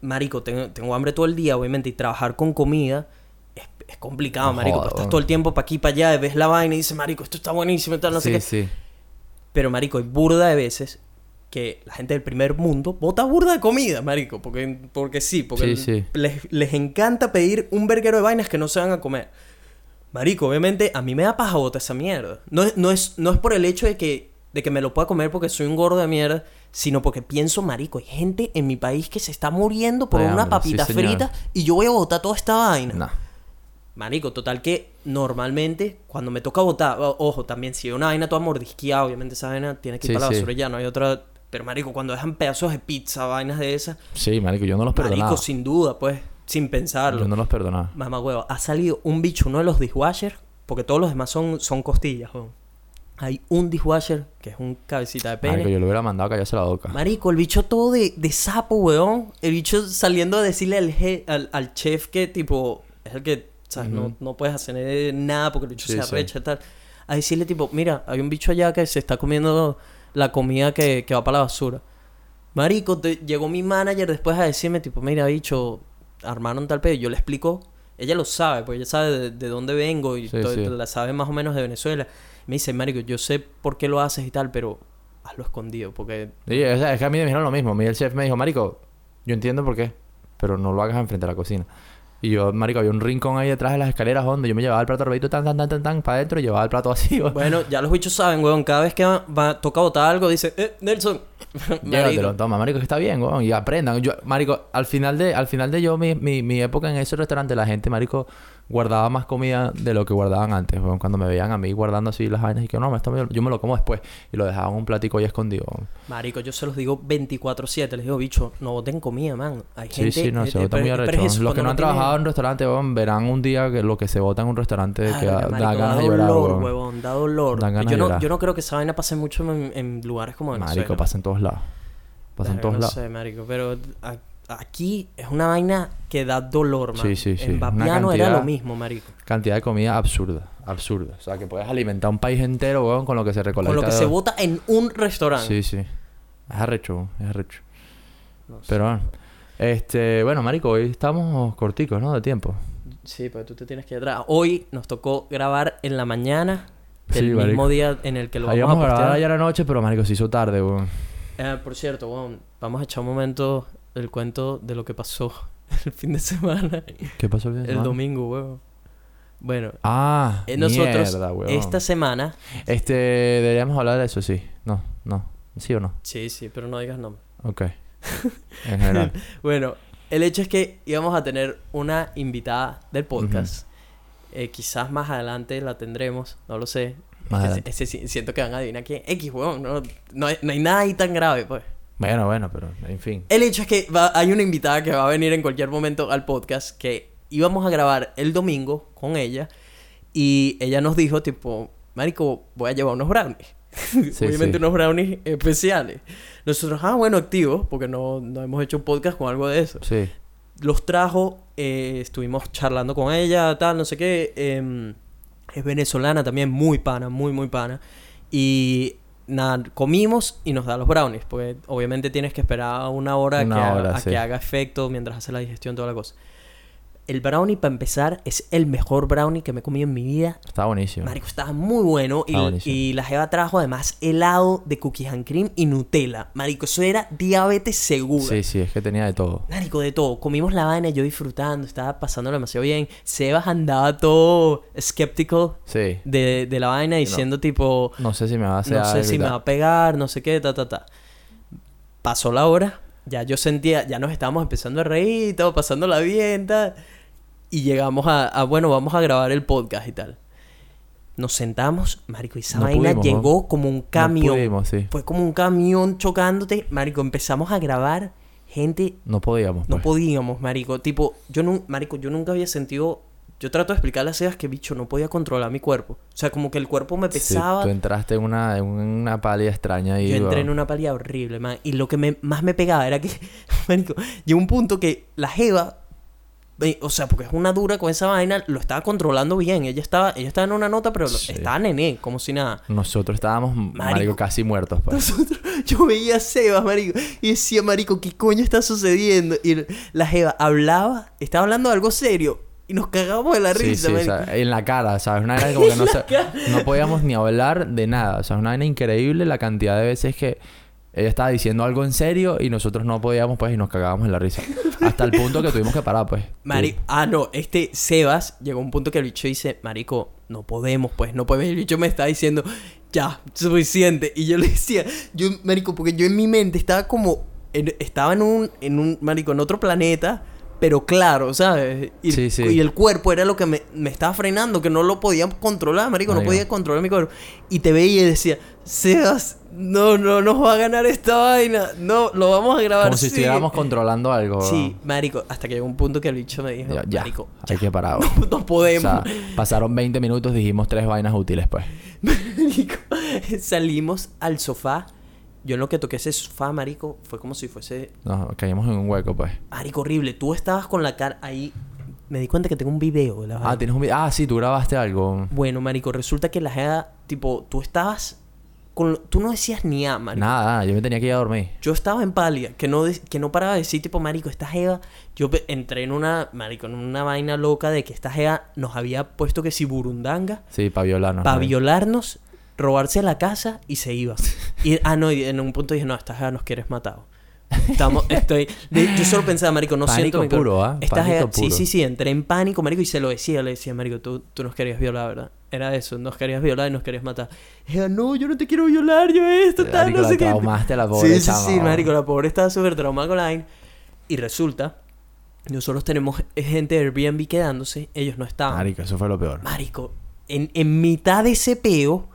Marico, tengo, tengo hambre todo el día, obviamente, y trabajar con comida es, complicado, marico. porque estás todo el tiempo para aquí, para allá, y ves la vaina y dices, marico, esto está buenísimo y tal, no sé sí, qué. sí. Pero, marico, hay burda de veces que la gente del primer mundo bota burda de comida, marico. Porque, porque sí, porque Sí. Les, les encanta pedir un verguero de vainas que no se van a comer. Marico, obviamente, a mí me da paja botar esa mierda. No es, no es, no es por el hecho de que, de que me lo pueda comer porque soy un gordo de mierda, sino porque pienso, marico, hay gente en mi país que se está muriendo por una hambre, papita frita y yo voy a botar toda esta vaina. No. Marico, total que normalmente cuando me toca botar, o- ojo, también si hay una vaina toda mordisqueada, obviamente esa vaina tiene que ir Sí, para la basura ya, no hay otra. Pero marico, cuando dejan pedazos de pizza, vainas de esas, Sí, marico, yo no los perdonaba. marico, sin duda, pues, sin pensarlo. Yo no los perdonaba. Mamá huevo, ha salido un bicho, uno de los dishwashers, porque todos los demás son, son costillas, weón. Hay un dishwasher que es un cabecita de pene. Marico, yo lo hubiera mandado a callarse la boca. Marico, el bicho todo de, de sapo, weón. El bicho saliendo a decirle al, je- al, al chef que, tipo, es el que, no, no puedes hacer nada porque el bicho Sí, se sí. arrecha y tal. A decirle, tipo, mira, hay un bicho allá que se está comiendo la comida que, que va para la basura. Marico, te- llegó mi manager después a decirme, tipo, mira, bicho, armaron tal pedo. Y yo le explico, ella lo sabe, porque ella sabe de, de dónde vengo y Sí, todo- la sabe más o menos de Venezuela. Me dice, Marico, yo sé por qué lo haces y tal, pero hazlo escondido, porque Sí, sea, es que a mí me dijeron lo mismo. A mí el chef me dijo, Marico, yo entiendo por qué, pero no lo hagas enfrente de la cocina. Y yo, Marico, había un rincón ahí detrás de las escaleras donde yo me llevaba el plato arbitro tan, tan, tan, tan, tan, para adentro y llevaba el plato vacío. Bueno, ya los bichos saben, weón. Cada vez que va, va- toca botar algo, dice, eh, Nelson, Llévatelo, toma, marico, que está bien, weón. Y aprendan. Yo, marico, al final de, al final de yo, mi, mi, mi época en ese restaurante, la gente, marico, guardaba más comida de lo que guardaban antes, weón. Cuando me veían a mí guardando así las vainas y que no, esto me- yo me lo como después. Y lo dejaban en un platico ahí escondido. Marico, yo se los digo 24-7. Les digo, bicho, no boten comida, man. Hay Sí, gente... sí, no, eh, se vota muy arrecho. Los que no han trabajado en restaurante, weón, verán un día que lo que se vota en un restaurante que Ay, da, marico, da ganas de da llorar, huevón, da dolor. Dan ganas yo, de no, yo no creo que esa vaina pase mucho en, en lugares como Venezuela. Marico, pasa en todos lados. Pasa en todos no lados. sé, marico, pero a- aquí es una vaina que da dolor, man. Sí, sí, sí. En Vapiano era lo mismo, marico. Cantidad de comida absurda, absurda. O sea, que puedes alimentar un país entero, weón, con lo que se recolecta. Con lo que de- se vota en un restaurante. Sí, sí. Es arrecho, weón, es arrecho. No. Pero bueno. Este, bueno, marico, hoy estamos corticos, ¿no? De tiempo. Sí, pero tú te tienes que ir atrás. Hoy nos tocó grabar en la mañana del Sí, mismo marico. día en el que lo Ahí vamos vamos a a grabar ayer anoche, pero marico, se hizo tarde, weón. Eh, por cierto, weón, vamos a echar un momento el cuento de lo que pasó el fin de semana. ¿Qué pasó el fin de el semana? domingo, weón. Bueno, Ah, eh, nosotros mierda, esta semana... Este, deberíamos hablar de eso, sí. No, no. ¿Sí o no? Sí, sí, pero no digas nombre. Ok. En general. Bueno, el hecho es que íbamos a tener una invitada del podcast. Eh, quizás más adelante la tendremos, no lo sé. Más Es que siento que van a adivinar quién. X, weón. No, no, hay, no hay nada ahí tan grave, pues. Bueno, bueno, pero en fin. El hecho es que va- hay una invitada que va a venir en cualquier momento al podcast que íbamos a grabar el domingo con ella y ella nos dijo, tipo, Marico, voy a llevar unos brownies. Sí, Obviamente sí. unos brownies especiales. Nosotros, ah, bueno, activos, porque no, no hemos hecho un podcast con algo de eso. Sí. Los trajo, eh, estuvimos charlando con ella, tal, no sé qué. em, es venezolana también, muy pana, muy, muy pana. Y nada, comimos y nos da los brownies, porque obviamente tienes que esperar una hora, Una que, haga- a que haga efecto mientras hace la digestión, toda la cosa. El brownie, para empezar, es el mejor brownie que me he comido en mi vida. Está buenísimo. Marico, estaba muy bueno. Y, Está buenísimo. y la Jeva trajo además helado de cookies and cream y Nutella. Marico, eso era diabetes segura. Sí, sí, es que tenía de todo. Marico, de todo. Comimos la vaina, yo disfrutando, estaba pasándolo demasiado bien. Sebas andaba todo skeptical Sí. de, de la vaina, diciendo tipo, No sé si me va a hacer no sé si me va a pegar, no sé qué, ta, ta, ta. Pasó la hora, ya yo sentía, ya nos estábamos empezando a reír, todo, pasándola bien, tal. Y llegamos a, a, bueno, vamos a grabar el podcast y tal. Nos sentamos, marico, y esa No vaina pudimos, llegó como un No camión. pudimos, sí. Fue como un camión chocándote, marico, empezamos a grabar gente No podíamos, no pues. podíamos, marico. Tipo, yo no, marico, yo nunca había sentido. Yo trato de explicarle a Sebas que bicho no podía controlar mi cuerpo. O sea, como que el cuerpo me Sí, pesaba. tú entraste en una, en una pálida extraña y... yo entré en una palía horrible, man. Y lo que me, más me pegaba era que, marico, llegó un punto que la Jeva, o sea, porque es una dura con esa vaina, lo estaba controlando bien. Ella estaba, ella estaba en una nota, pero lo- Sí. estaba nené, como si nada. Nosotros estábamos, marico, Marico. casi muertos, pues. Nosotros, yo veía a Sebas, marico, y decía, marico, ¿qué coño está sucediendo? Y la Jeva hablaba, estaba hablando de algo serio, y nos cagábamos de la Sí, risa, sí, o marico. sea, en la cara, ¿sabes? Una vaina como que no, se- no podíamos ni hablar de nada. O sea, una vaina increíble la cantidad de veces que ella estaba diciendo algo en serio y nosotros no podíamos, pues, y nos cagábamos en la risa. Hasta el punto que tuvimos que parar, pues. Mari Sí. ah, no, este Sebas llegó a un punto que el bicho dice, Marico, no podemos, pues, no podemos. El bicho me está diciendo, ya, suficiente. Y yo le decía, yo, Marico, porque yo en mi mente estaba como, en- estaba en un, en un, Marico, en otro planeta, pero claro, ¿sabes? Y, Sí, sí. y el cuerpo era lo que me, me estaba frenando, que no lo podía controlar, Marico, no podía controlar mi cuerpo. Y te veía y decía, Sebas, no, no nos va a ganar esta vaina, no, lo vamos a grabar. Como si sí". estuviéramos contrando algo. Sí, marico, hasta que llegó un punto que el bicho me dijo, Ya, ya. marico, Hay que parar. no, no O podemos. sea, pasaron 20 minutos, dijimos tres vainas útiles, pues. Marico, salimos al sofá. Yo en lo que toqué ese sofá, marico, fue como si fuese, Nos caímos en un hueco, pues. marico, horrible. Tú estabas con la cara ahí. Me di cuenta que tengo un video de la Ah, tienes un video. Ah, sí, tú grabaste algo. Bueno, marico, resulta que la jeva, tipo, tú estabas con... Tú no decías ni A, marico. Nada, yo me tenía que ir a dormir. Yo estaba en pálida, que no, de- que no paraba de decir, tipo, marico, esta jeva... Yo entré en una, marico, en una vaina loca de que esta jeva nos había puesto que si burundanga Sí, para violarnos. para ¿no? violarnos, robarse la casa y se iba. Y, ah, no, y en un punto dije, no, esta jeva nos quieres matado. Estamos, estoy, de- yo solo pensaba, marico, no Pánico siento puro, ¿ah? Esta Pánico jeva- sí, puro. sí, sí, entré en pánico, marico, y se lo decía, le decía, marico, tú, tú nos querías violar, ¿verdad? Era eso, nos querías violar y nos querías matar. Ella, no, yo no te quiero violar, yo esto, tal, Marico, no la sé qué. traumaste a la pobre Sí, sí, sí, marico, la pobre estaba súper traumada con la vaina. Y resulta, nosotros tenemos gente de Airbnb quedándose, ellos no estaban. Marico, eso fue lo peor. Marico, en, en mitad de ese peo,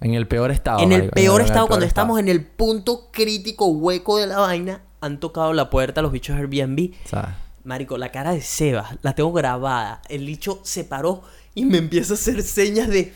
En el peor estado. en el marico, peor el estado, peor cuando estado. estamos en el punto crítico hueco de la vaina, han tocado la puerta los bichos Airbnb. ¿Sabes? Marico, la cara de Sebas, la tengo grabada. El bicho se paró y me empieza a hacer señas de...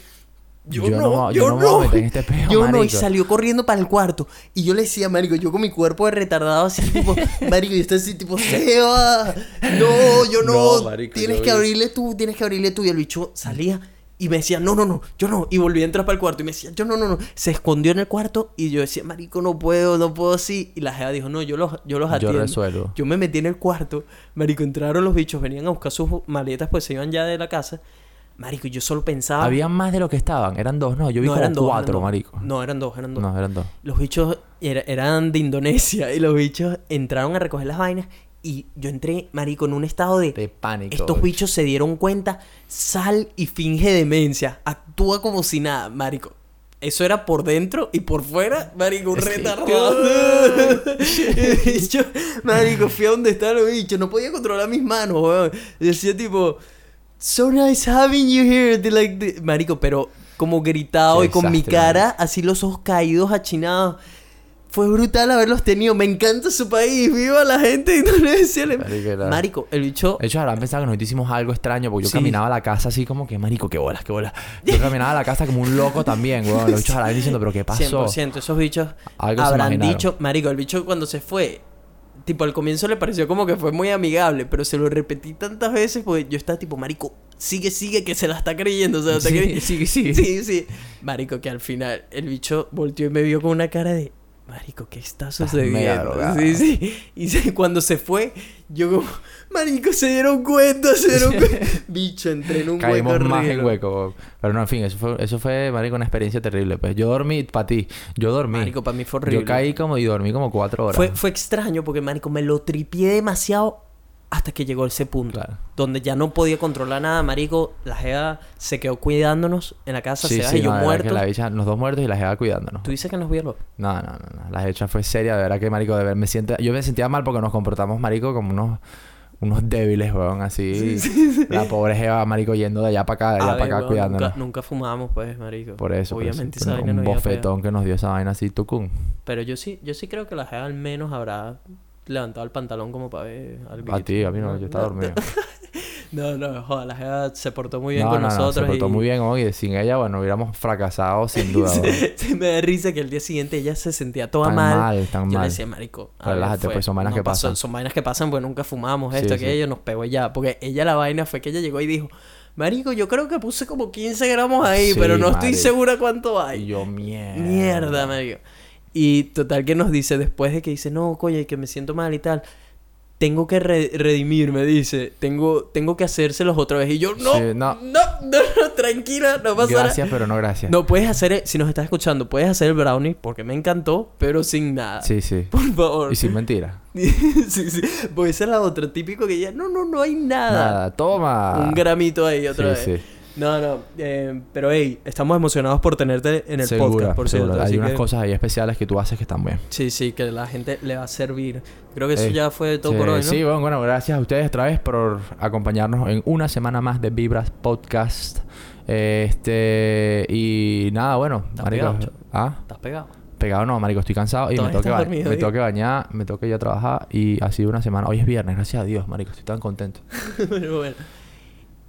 Yo, Yo no no, yo, yo no me a no. en este peo, yo no, y marico. salió corriendo para el cuarto. Y yo le decía, marico, yo con mi cuerpo de retardado así, tipo, marico, y estoy así, tipo, Seba, no, yo no, No, marico, tienes que abrirle tú, tienes que abrirle tú. Y el bicho salía y me decía, no, no, no, yo no. Y volví a entrar para el cuarto y me decía, yo no, no, no. Se escondió en el cuarto y yo decía, marico, no puedo, no puedo así. Y la jefa dijo, no, yo los, yo los Yo atiendo. resuelvo. Yo me metí en el cuarto, marico, entraron los bichos, venían a buscar sus maletas, pues se iban ya de la casa. Marico, yo solo pensaba... Habían más de lo que estaban. Eran dos, no. Yo vi No, como eran dos, eran cuatro, dos. marico. No, eran dos, eran dos. No, eran dos. Los bichos era- eran de Indonesia y los bichos entraron a recoger las vainas y yo entré, marico, en un estado de... De pánico. Estos bicho. bichos se dieron cuenta, sal y finge demencia, actúa como si nada, marico. Eso era por dentro y por fuera, marico, un Es retardado. Marico, fui a donde estaban los bichos, no podía controlar mis manos, weón. Decía tipo, so nice having you here, de like the-". marico, pero como gritado Qué y con mi cara, así los ojos caídos, achinados. Fue brutal haberlos tenido. Me encanta su país. Viva la gente de Indonesia. Marico, Marico, el bicho. De hecho, habrán pensado que nosotros hicimos algo extraño porque yo Sí. caminaba a la casa así como que, marico, qué bolas, qué bolas. Yo caminaba a la casa como un loco también, weón. Los bichos habrán diciendo, pero ¿qué pasó? 100%, esos bichos Algo habrán dicho, marico, el bicho cuando se fue, tipo al comienzo le pareció como que fue muy amigable, pero se lo repetí tantas veces porque yo estaba tipo, marico, sigue, sigue, que se la está creyendo, se la está Sí, creyendo. sí, sí. Sí, sí. Marico, que al final el bicho volteó y me vio con una cara de, marico, ¿qué está sucediendo? Sí, sí. Y se- cuando se fue, yo como, marico, se dieron cuenta, se dieron cuenta. bicho, entré en un Caímos hueco más en hueco. Pero no, en fin, eso fue, eso fue, marico, una experiencia terrible. Pues yo dormí, para ti, yo dormí. Marico, para mí fue horrible. yo caí como y dormí como cuatro horas. Fue, fue extraño porque, marico, me lo tripié demasiado hasta que llegó ese punto. Claro. Donde ya no podía controlar nada, marico. La jeva se quedó cuidándonos en la casa, Sí, Sebas sí, y yo no, la bicha, los dos muertos y la jeva cuidándonos. Tú dices que nos violó. No, no, no, no. La hecha fue seria, de verdad que, marico, de ver, me siento... Yo me sentía mal porque nos comportamos, marico, como unos... Unos débiles, weón, así. La pobre jeva, marico, yendo de allá para acá, de allá para acá weón, cuidándonos. Nunca, nunca fumamos, pues, marico. Por eso, por eso. Obviamente Pero esa vaina un no bofetón que nos dio esa vaina así, tucún. Pero yo sí, yo sí creo que la jeva al menos habrá levantado el pantalón como para ver al A ti, a mí no, yo estaba dormido. No, no, joder, la jeva se portó muy bien No, con no, no, nosotros. se portó y- muy bien hoy. Sin ella, bueno, hubiéramos fracasado sin duda. se, se me da risa que el día siguiente ella se sentía toda Tan mal. mal, tan Yo mal. le decía, marico, ver, Relájate, pues, son vainas que pasó- pasan. Son vainas que pasan porque nunca fumamos esto, sí. aquello, nos pegó ya. Porque ella la vaina fue que ella llegó y dijo, marico, yo creo que puse como 15 gramos ahí, Sí, pero no estoy segura cuánto hay. Y yo, mierda. Mierda, marico. Y total que nos dice, después de que dice, no, coño, y que me siento mal y tal, tengo que re- redimirme, dice, tengo, tengo que hacérselos otra vez. Y yo, no, Sí, no, no. no, no, tranquila, no pasa nada. Gracias, pero no gracias. No, puedes hacer, el- si nos estás escuchando, puedes hacer el brownie porque me encantó, pero sin nada. Sí, sí. Por favor. Y sin mentira. sí, sí. Pues esa es la otra, típico que ya, no, no, no hay nada. Nada, toma. Un gramito ahí otra Sí, vez. sí. No, no, eh, pero hey, estamos emocionados por tenerte en el Segura, podcast, por segura. cierto. Hay unas que- cosas ahí especiales que tú haces que están bien. Sí, sí, que la gente le va a servir. Creo que eso ya fue todo sí, por hoy, ¿no? Sí, bueno, bueno, gracias a ustedes otra vez por acompañarnos en una semana más de Vibras Podcast. Este, y nada, bueno, ¿Estás marico. pegado? ¿Ah? ¿Estás pegado? Pegado no, marico, estoy cansado y me tengo, que dormido, me tengo que bañar, me tengo que ir a trabajar y ha sido una semana. Hoy es viernes, gracias a Dios, marico, estoy tan contento. Pero bueno.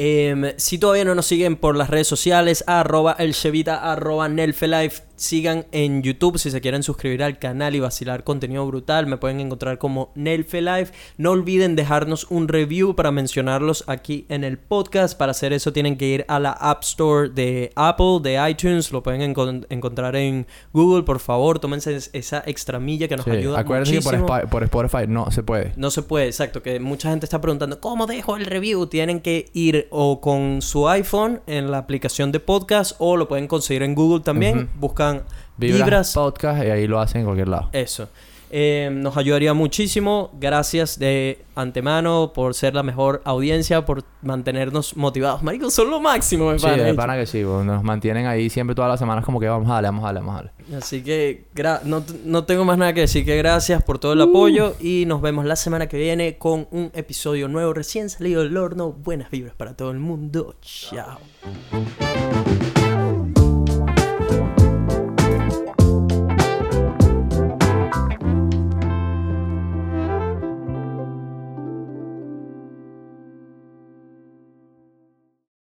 Em, si todavía no nos siguen por las redes sociales, arroba el Chevita, arroba Nelfelife, sigan en YouTube si se quieren suscribir al canal y vacilar contenido brutal, me pueden encontrar como Nelfelife. No olviden dejarnos un review para mencionarlos aquí en el podcast. Para hacer eso tienen que ir a la App Store de Apple, de iTunes, lo pueden encon- encontrar en Google, por favor, tómense es- esa extra milla que nos Sí, ayuda acuérdense que por, muchísimo. Spi- por Spotify no se puede. No se puede, exacto, que mucha gente está preguntando, ¿cómo dejo el review? Tienen que ir o con su iPhone en la aplicación de podcast o lo pueden conseguir en Google también. Buscan Vibras, Vibras. Podcast y ahí lo hacen en cualquier lado. Eso. Eh, nos ayudaría muchísimo. Gracias de antemano por ser la mejor audiencia, por mantenernos motivados. Marico, son lo máximo, me Sí, parece. de pana que sí, nos mantienen ahí siempre todas las semanas como que vamos a darle, vamos a darle, vamos a darle. Así que no, no tengo más nada que decir que gracias por todo el apoyo y nos vemos la semana que viene con un episodio nuevo recién salido del horno. Buenas vibras para todo el mundo. Chao.